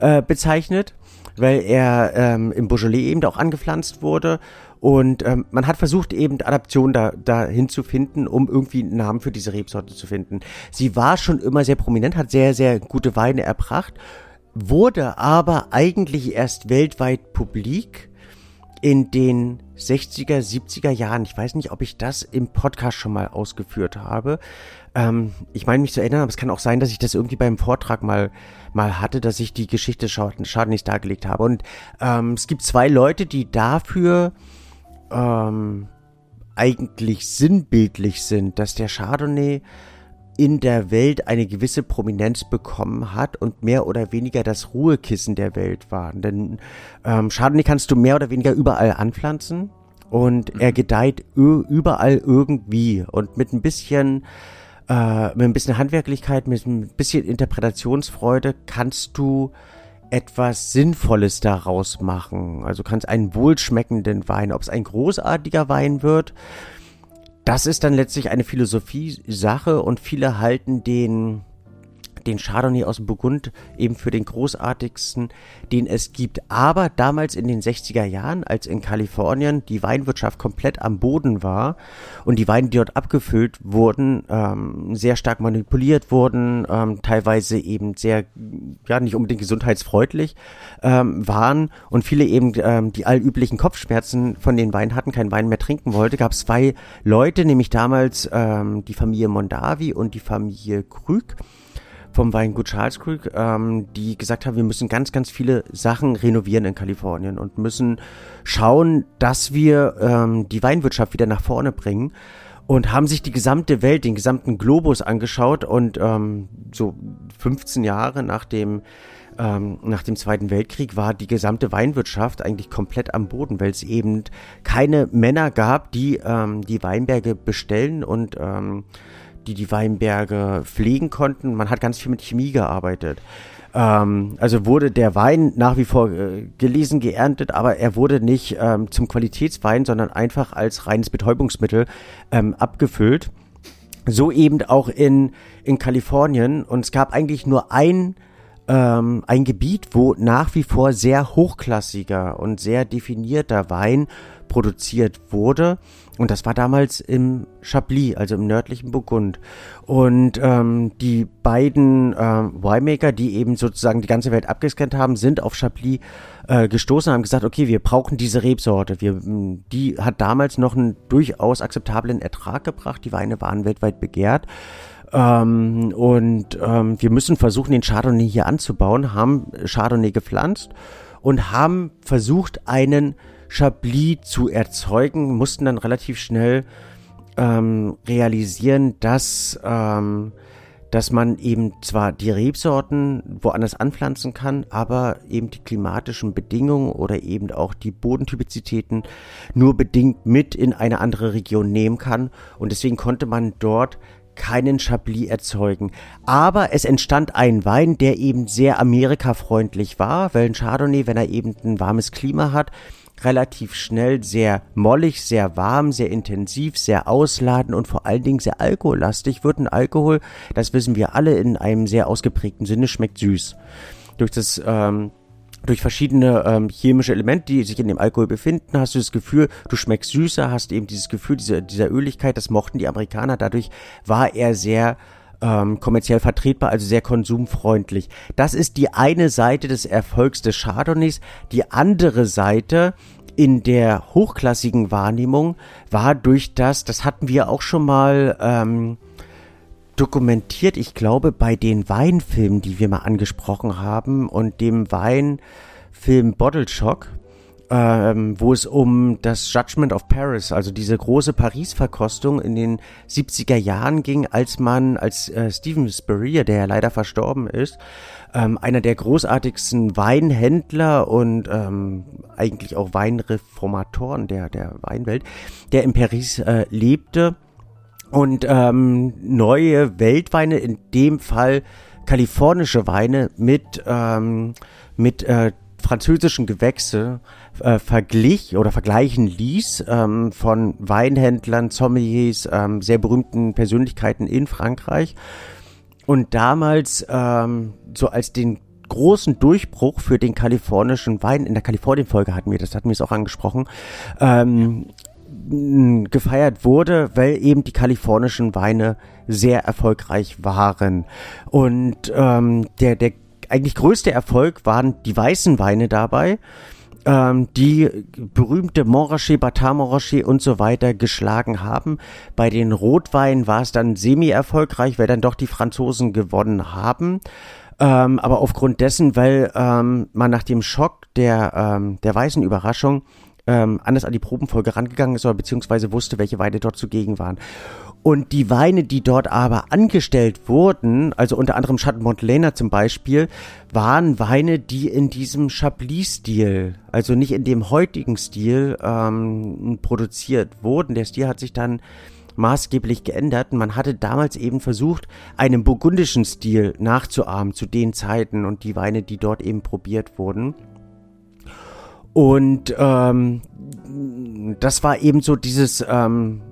äh, bezeichnet, weil er ähm, im Beaujolais eben auch angepflanzt wurde. Und ähm, man hat versucht, eben Adaptionen da, dahin zu finden, um irgendwie einen Namen für diese Rebsorte zu finden. Sie war schon immer sehr prominent, hat sehr, sehr gute Weine erbracht, wurde aber eigentlich erst weltweit publik in den 60er, 70er Jahren. Ich weiß nicht, ob ich das im Podcast schon mal ausgeführt habe. Ähm, ich meine mich zu erinnern, aber es kann auch sein, dass ich das irgendwie beim Vortrag mal, mal hatte, dass ich die Geschichte Chardonnays dargelegt habe. Und ähm, es gibt zwei Leute, die dafür ähm, eigentlich sinnbildlich sind, dass der Chardonnay in der Welt eine gewisse Prominenz bekommen hat und mehr oder weniger das Ruhekissen der Welt war. Denn ähm, Chardonnay kannst du mehr oder weniger überall anpflanzen und er gedeiht überall irgendwie und mit ein bisschen äh, mit ein bisschen Handwerklichkeit, mit ein bisschen Interpretationsfreude kannst du etwas Sinnvolles daraus machen. Also kannst einen wohlschmeckenden Wein, ob es ein großartiger Wein wird, das ist dann letztlich eine Philosophie-Sache und viele halten den, den Chardonnay aus Burgund eben für den großartigsten, den es gibt. Aber damals in den 60er Jahren, als in Kalifornien die Weinwirtschaft komplett am Boden war und die Weine, die dort abgefüllt wurden, ähm, sehr stark manipuliert wurden, ähm, teilweise eben sehr, ja, nicht unbedingt gesundheitsfreundlich ähm, waren und viele eben ähm, die allüblichen Kopfschmerzen von den Weinen hatten, keinen Wein mehr trinken wollte, gab es zwei Leute, nämlich damals ähm, die Familie Mondavi und die Familie Krüg vom Weingut Charles Creek, ähm, die gesagt haben, wir müssen ganz, ganz viele Sachen renovieren in Kalifornien und müssen schauen, dass wir ähm, die Weinwirtschaft wieder nach vorne bringen und haben sich die gesamte Welt, den gesamten Globus angeschaut und ähm, so 15 Jahre nach dem ähm, nach dem Zweiten Weltkrieg war die gesamte Weinwirtschaft eigentlich komplett am Boden, weil es eben keine Männer gab, die ähm, die Weinberge bestellen und ähm, die die Weinberge pflegen konnten. Man hat ganz viel mit Chemie gearbeitet. Ähm, also wurde der Wein nach wie vor äh, gelesen, geerntet, aber er wurde nicht ähm, zum Qualitätswein, sondern einfach als reines Betäubungsmittel ähm, abgefüllt. So eben auch in, in Kalifornien. Und es gab eigentlich nur ein ähm, ein Gebiet, wo nach wie vor sehr hochklassiger und sehr definierter Wein produziert wurde. Und das war damals im Chablis, also im nördlichen Burgund. Und ähm, die beiden ähm, Winemaker, die eben sozusagen die ganze Welt abgescannt haben, sind auf Chablis äh, gestoßen haben gesagt, okay, wir brauchen diese Rebsorte. Wir, die hat damals noch einen durchaus akzeptablen Ertrag gebracht. Die Weine waren weltweit begehrt. Ähm, und ähm, wir müssen versuchen, den Chardonnay hier anzubauen, haben Chardonnay gepflanzt und haben versucht, einen Chablis zu erzeugen, mussten dann relativ schnell ähm, realisieren, dass, ähm, dass man eben zwar die Rebsorten woanders anpflanzen kann, aber eben die klimatischen Bedingungen oder eben auch die Bodentypizitäten nur bedingt mit in eine andere Region nehmen kann. Und deswegen konnte man dort keinen Chablis erzeugen. Aber es entstand ein Wein, der eben sehr amerikafreundlich war, weil ein Chardonnay, wenn er eben ein warmes Klima hat, relativ schnell sehr mollig, sehr warm, sehr intensiv, sehr ausladend und vor allen Dingen sehr alkohollastig wird. Ein Alkohol, das wissen wir alle, in einem sehr ausgeprägten Sinne schmeckt süß. Durch das ähm, durch verschiedene ähm, chemische Elemente, die sich in dem Alkohol befinden, hast du das Gefühl, du schmeckst süßer, hast eben dieses Gefühl dieser, dieser Öligkeit, das mochten die Amerikaner. Dadurch war er sehr ähm, kommerziell vertretbar, also sehr konsumfreundlich. Das ist die eine Seite des Erfolgs des Chardonnays. Die andere Seite in der hochklassigen Wahrnehmung war durch das, das hatten wir auch schon mal ähm, dokumentiert, ich glaube, bei den Weinfilmen, die wir mal angesprochen haben und dem Weinfilm Bottle Shock, ähm, wo es um das Judgment of Paris, also diese große Paris-Verkostung in den 70er Jahren ging, als man, als äh, Stephen Spurrier, der ja leider verstorben ist, ähm, einer der großartigsten Weinhändler und ähm, eigentlich auch Weinreformatoren der, der Weinwelt, der in Paris äh, lebte, und ähm, neue Weltweine, in dem Fall kalifornische Weine mit, ähm, mit äh, französischen Gewächse äh, verglich oder vergleichen ließ ähm, von Weinhändlern, Sommeliers, ähm, sehr berühmten Persönlichkeiten in Frankreich. Und damals ähm, so als den großen Durchbruch für den kalifornischen Wein, in der Kalifornien-Folge hatten wir das, hatten wir es auch angesprochen, ähm, gefeiert wurde, weil eben die kalifornischen Weine sehr erfolgreich waren. Und ähm, der, der eigentlich größte Erfolg waren die weißen Weine dabei, ähm, die berühmte Montrachet, Batin Montrachet und so weiter geschlagen haben. Bei den Rotweinen war es dann semi-erfolgreich, weil dann doch die Franzosen gewonnen haben. Ähm, aber aufgrund dessen, weil ähm, man nach dem Schock der, ähm, der weißen Überraschung ähm, anders an die Probenfolge rangegangen ist oder beziehungsweise wusste, welche Weine dort zugegen waren. Und die Weine, die dort aber angestellt wurden, also unter anderem Chateau Montelena zum Beispiel, waren Weine, die in diesem Chablis-Stil, also nicht in dem heutigen Stil, ähm, produziert wurden. Der Stil hat sich dann maßgeblich geändert. Man hatte damals eben versucht, einen burgundischen Stil nachzuahmen zu den Zeiten und die Weine, die dort eben probiert wurden. Und ähm, das war eben so dieses, ähm,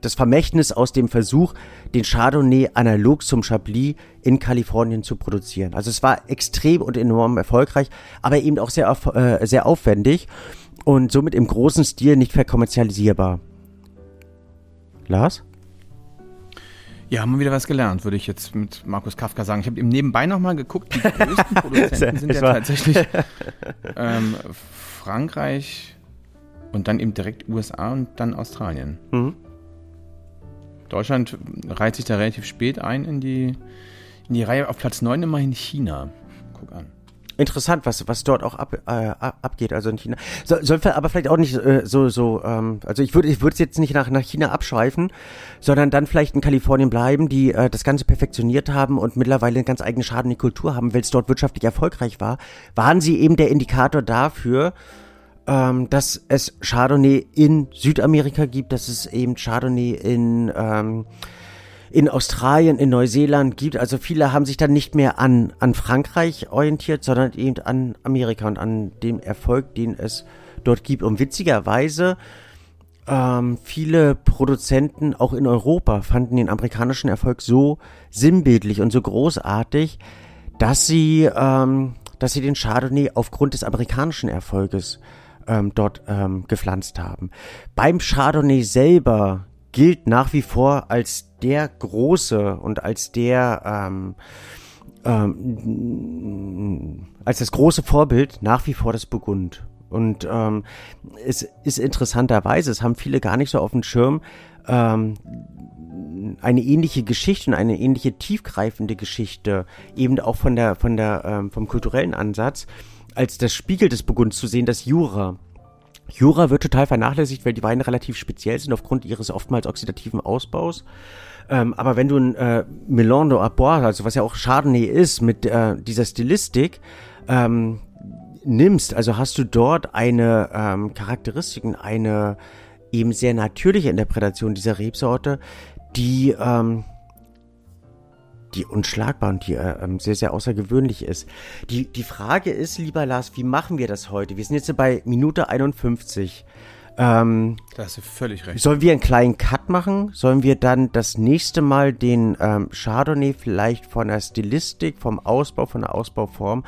das Vermächtnis aus dem Versuch, den Chardonnay analog zum Chablis in Kalifornien zu produzieren. Also es war extrem und enorm erfolgreich, aber eben auch sehr, äh, sehr aufwendig und somit im großen Stil nicht verkommerzialisierbar. Lars? Ja, haben wir wieder was gelernt, würde ich jetzt mit Markus Kafka sagen. Ich habe eben nebenbei nochmal geguckt, die größten <laughs> Produzenten sind ja tatsächlich <laughs> ähm, Frankreich und dann eben direkt USA und dann Australien. Mhm. Deutschland reiht sich da relativ spät ein in die, in die Reihe. Auf Platz 9 immerhin China. Guck an. Interessant, was, was dort auch ab, äh, abgeht, also in China. So, soll aber vielleicht auch nicht äh, so, so, ähm, also ich würde ich würde es jetzt nicht nach, nach China abschweifen, sondern dann vielleicht in Kalifornien bleiben, die äh, das Ganze perfektioniert haben und mittlerweile eine ganz eigene Schaden in die Kultur haben, weil es dort wirtschaftlich erfolgreich war, waren sie eben der Indikator dafür, ähm, dass es Chardonnay in Südamerika gibt, dass es eben Chardonnay in ähm, in Australien, in Neuseeland gibt. Also viele haben sich dann nicht mehr an, an Frankreich orientiert, sondern eben an Amerika und an dem Erfolg, den es dort gibt. Und witzigerweise, ähm, viele Produzenten auch in Europa fanden den amerikanischen Erfolg so sinnbildlich und so großartig, dass sie, ähm, dass sie den Chardonnay aufgrund des amerikanischen Erfolges ähm, dort ähm, gepflanzt haben. Beim Chardonnay selber gilt nach wie vor als der große und als der ähm, ähm, als das große Vorbild nach wie vor das Burgund. Und ähm, es ist interessanterweise, es haben viele gar nicht so auf dem Schirm, ähm, eine ähnliche Geschichte und eine ähnliche tiefgreifende Geschichte, eben auch von der, von der, ähm, vom kulturellen Ansatz, als das Spiegel des Burgunds zu sehen, das Jura. Jura wird total vernachlässigt, weil die Weine relativ speziell sind aufgrund ihres oftmals oxidativen Ausbaus. Ähm, aber wenn du ein äh, Melon de Arbois, also was ja auch Chardonnay ist, mit äh, dieser Stilistik ähm, nimmst, also hast du dort eine ähm, Charakteristiken, eine eben sehr natürliche Interpretation dieser Rebsorte, die ähm, die unschlagbar und die äh, ähm, sehr, sehr außergewöhnlich ist. Die, die Frage ist, lieber Lars, wie machen wir das heute? Wir sind jetzt bei Minute 51. Ähm, da hast du völlig recht. Sollen wir einen kleinen Cut machen? Sollen wir dann das nächste Mal den ähm, Chardonnay vielleicht von der Stilistik, vom Ausbau, von der Ausbauform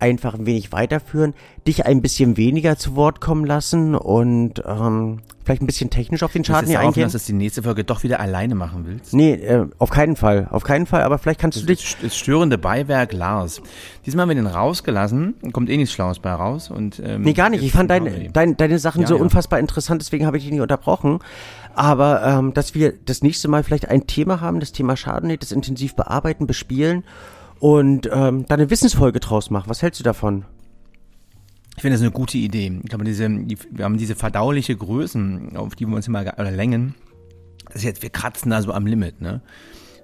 einfach ein wenig weiterführen, dich ein bisschen weniger zu Wort kommen lassen und ähm, vielleicht ein bisschen technisch auf den Schaden hier eingehen. dass du die nächste Folge doch wieder alleine machen willst? Nee, äh, auf keinen Fall. Auf keinen Fall, aber vielleicht kannst du dich... Das störende Beiwerk Lars. Diesmal haben wir den rausgelassen, kommt eh nichts Schlaues bei raus. Und, ähm, nee, gar nicht. Ich fand dein, dein, deine Sachen ja, so ja. unfassbar interessant, deswegen habe ich dich nicht unterbrochen. Aber ähm, dass wir das nächste Mal vielleicht ein Thema haben, das Thema Schaden, das intensiv bearbeiten, bespielen und ähm, da eine Wissensfolge draus machen. Was hältst du davon? Ich finde das eine gute Idee. Ich glaube, diese, die, wir haben diese verdauliche Größen, auf die wir uns immer, oder Längen, das ist jetzt, wir kratzen da so am Limit, ne?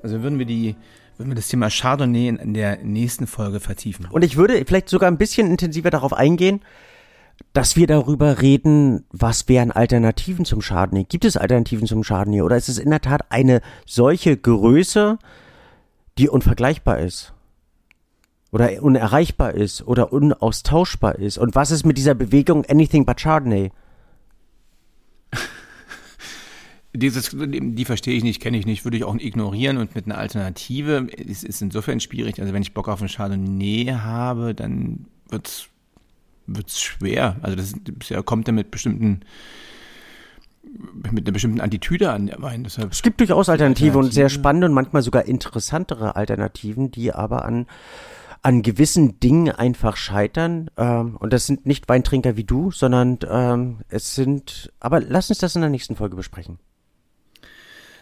Also würden wir die, würden wir das Thema Chardonnay in, in der nächsten Folge vertiefen. Und ich würde vielleicht sogar ein bisschen intensiver darauf eingehen, dass wir darüber reden, was wären Alternativen zum Chardonnay? Gibt es Alternativen zum Chardonnay? Oder ist es in der Tat eine solche Größe, die unvergleichbar ist? Oder unerreichbar ist oder unaustauschbar ist. Und was ist mit dieser Bewegung Anything but Chardonnay? <laughs> Dieses, die verstehe ich nicht, kenne ich nicht, würde ich auch ignorieren und mit einer Alternative ist, ist insofern schwierig. Also wenn ich Bock auf ein Chardonnay habe, dann wird's wird's schwer. Also das, das kommt dann mit bestimmten mit einer bestimmten Attitüde an der Wein. Deshalb es gibt durchaus Alternative, Alternative und sehr spannende und manchmal sogar interessantere Alternativen, die aber an an gewissen Dingen einfach scheitern. Ähm, und das sind nicht Weintrinker wie du, sondern ähm, es sind. Aber lass uns das in der nächsten Folge besprechen.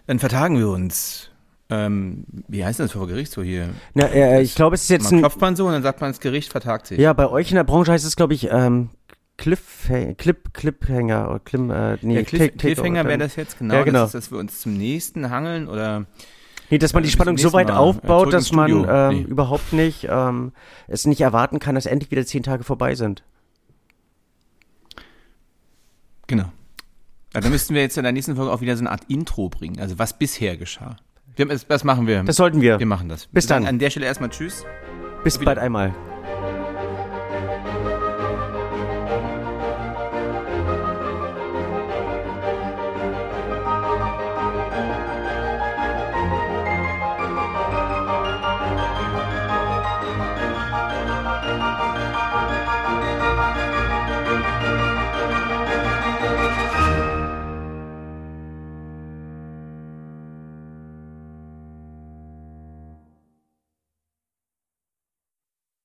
Dann vertagen wir uns. Ähm, wie heißt das vor Gericht so hier? Na, äh, ich glaube, es ist jetzt man ein. klopft man so und dann sagt man, das Gericht vertagt sich. Ja, bei euch in der Branche heißt es, glaube ich, ähm, Cliff, Clip, Cliffhanger oder Klim, äh, nee, ja, Cliff, Cliffhanger wäre das jetzt genau, ja, genau. Das ist, dass wir uns zum nächsten hangeln oder Nee, dass man die Spannung so weit Mal. aufbaut, dass man ähm, nee. überhaupt nicht ähm, es nicht erwarten kann, dass endlich wieder zehn Tage vorbei sind. Genau. Ja, dann müssten wir jetzt in der nächsten Folge auch wieder so eine Art Intro bringen, also was bisher geschah. Wir, das machen wir. Das sollten wir. Wir machen das. Bis dann. An der Stelle erstmal Tschüss. Bis bald einmal.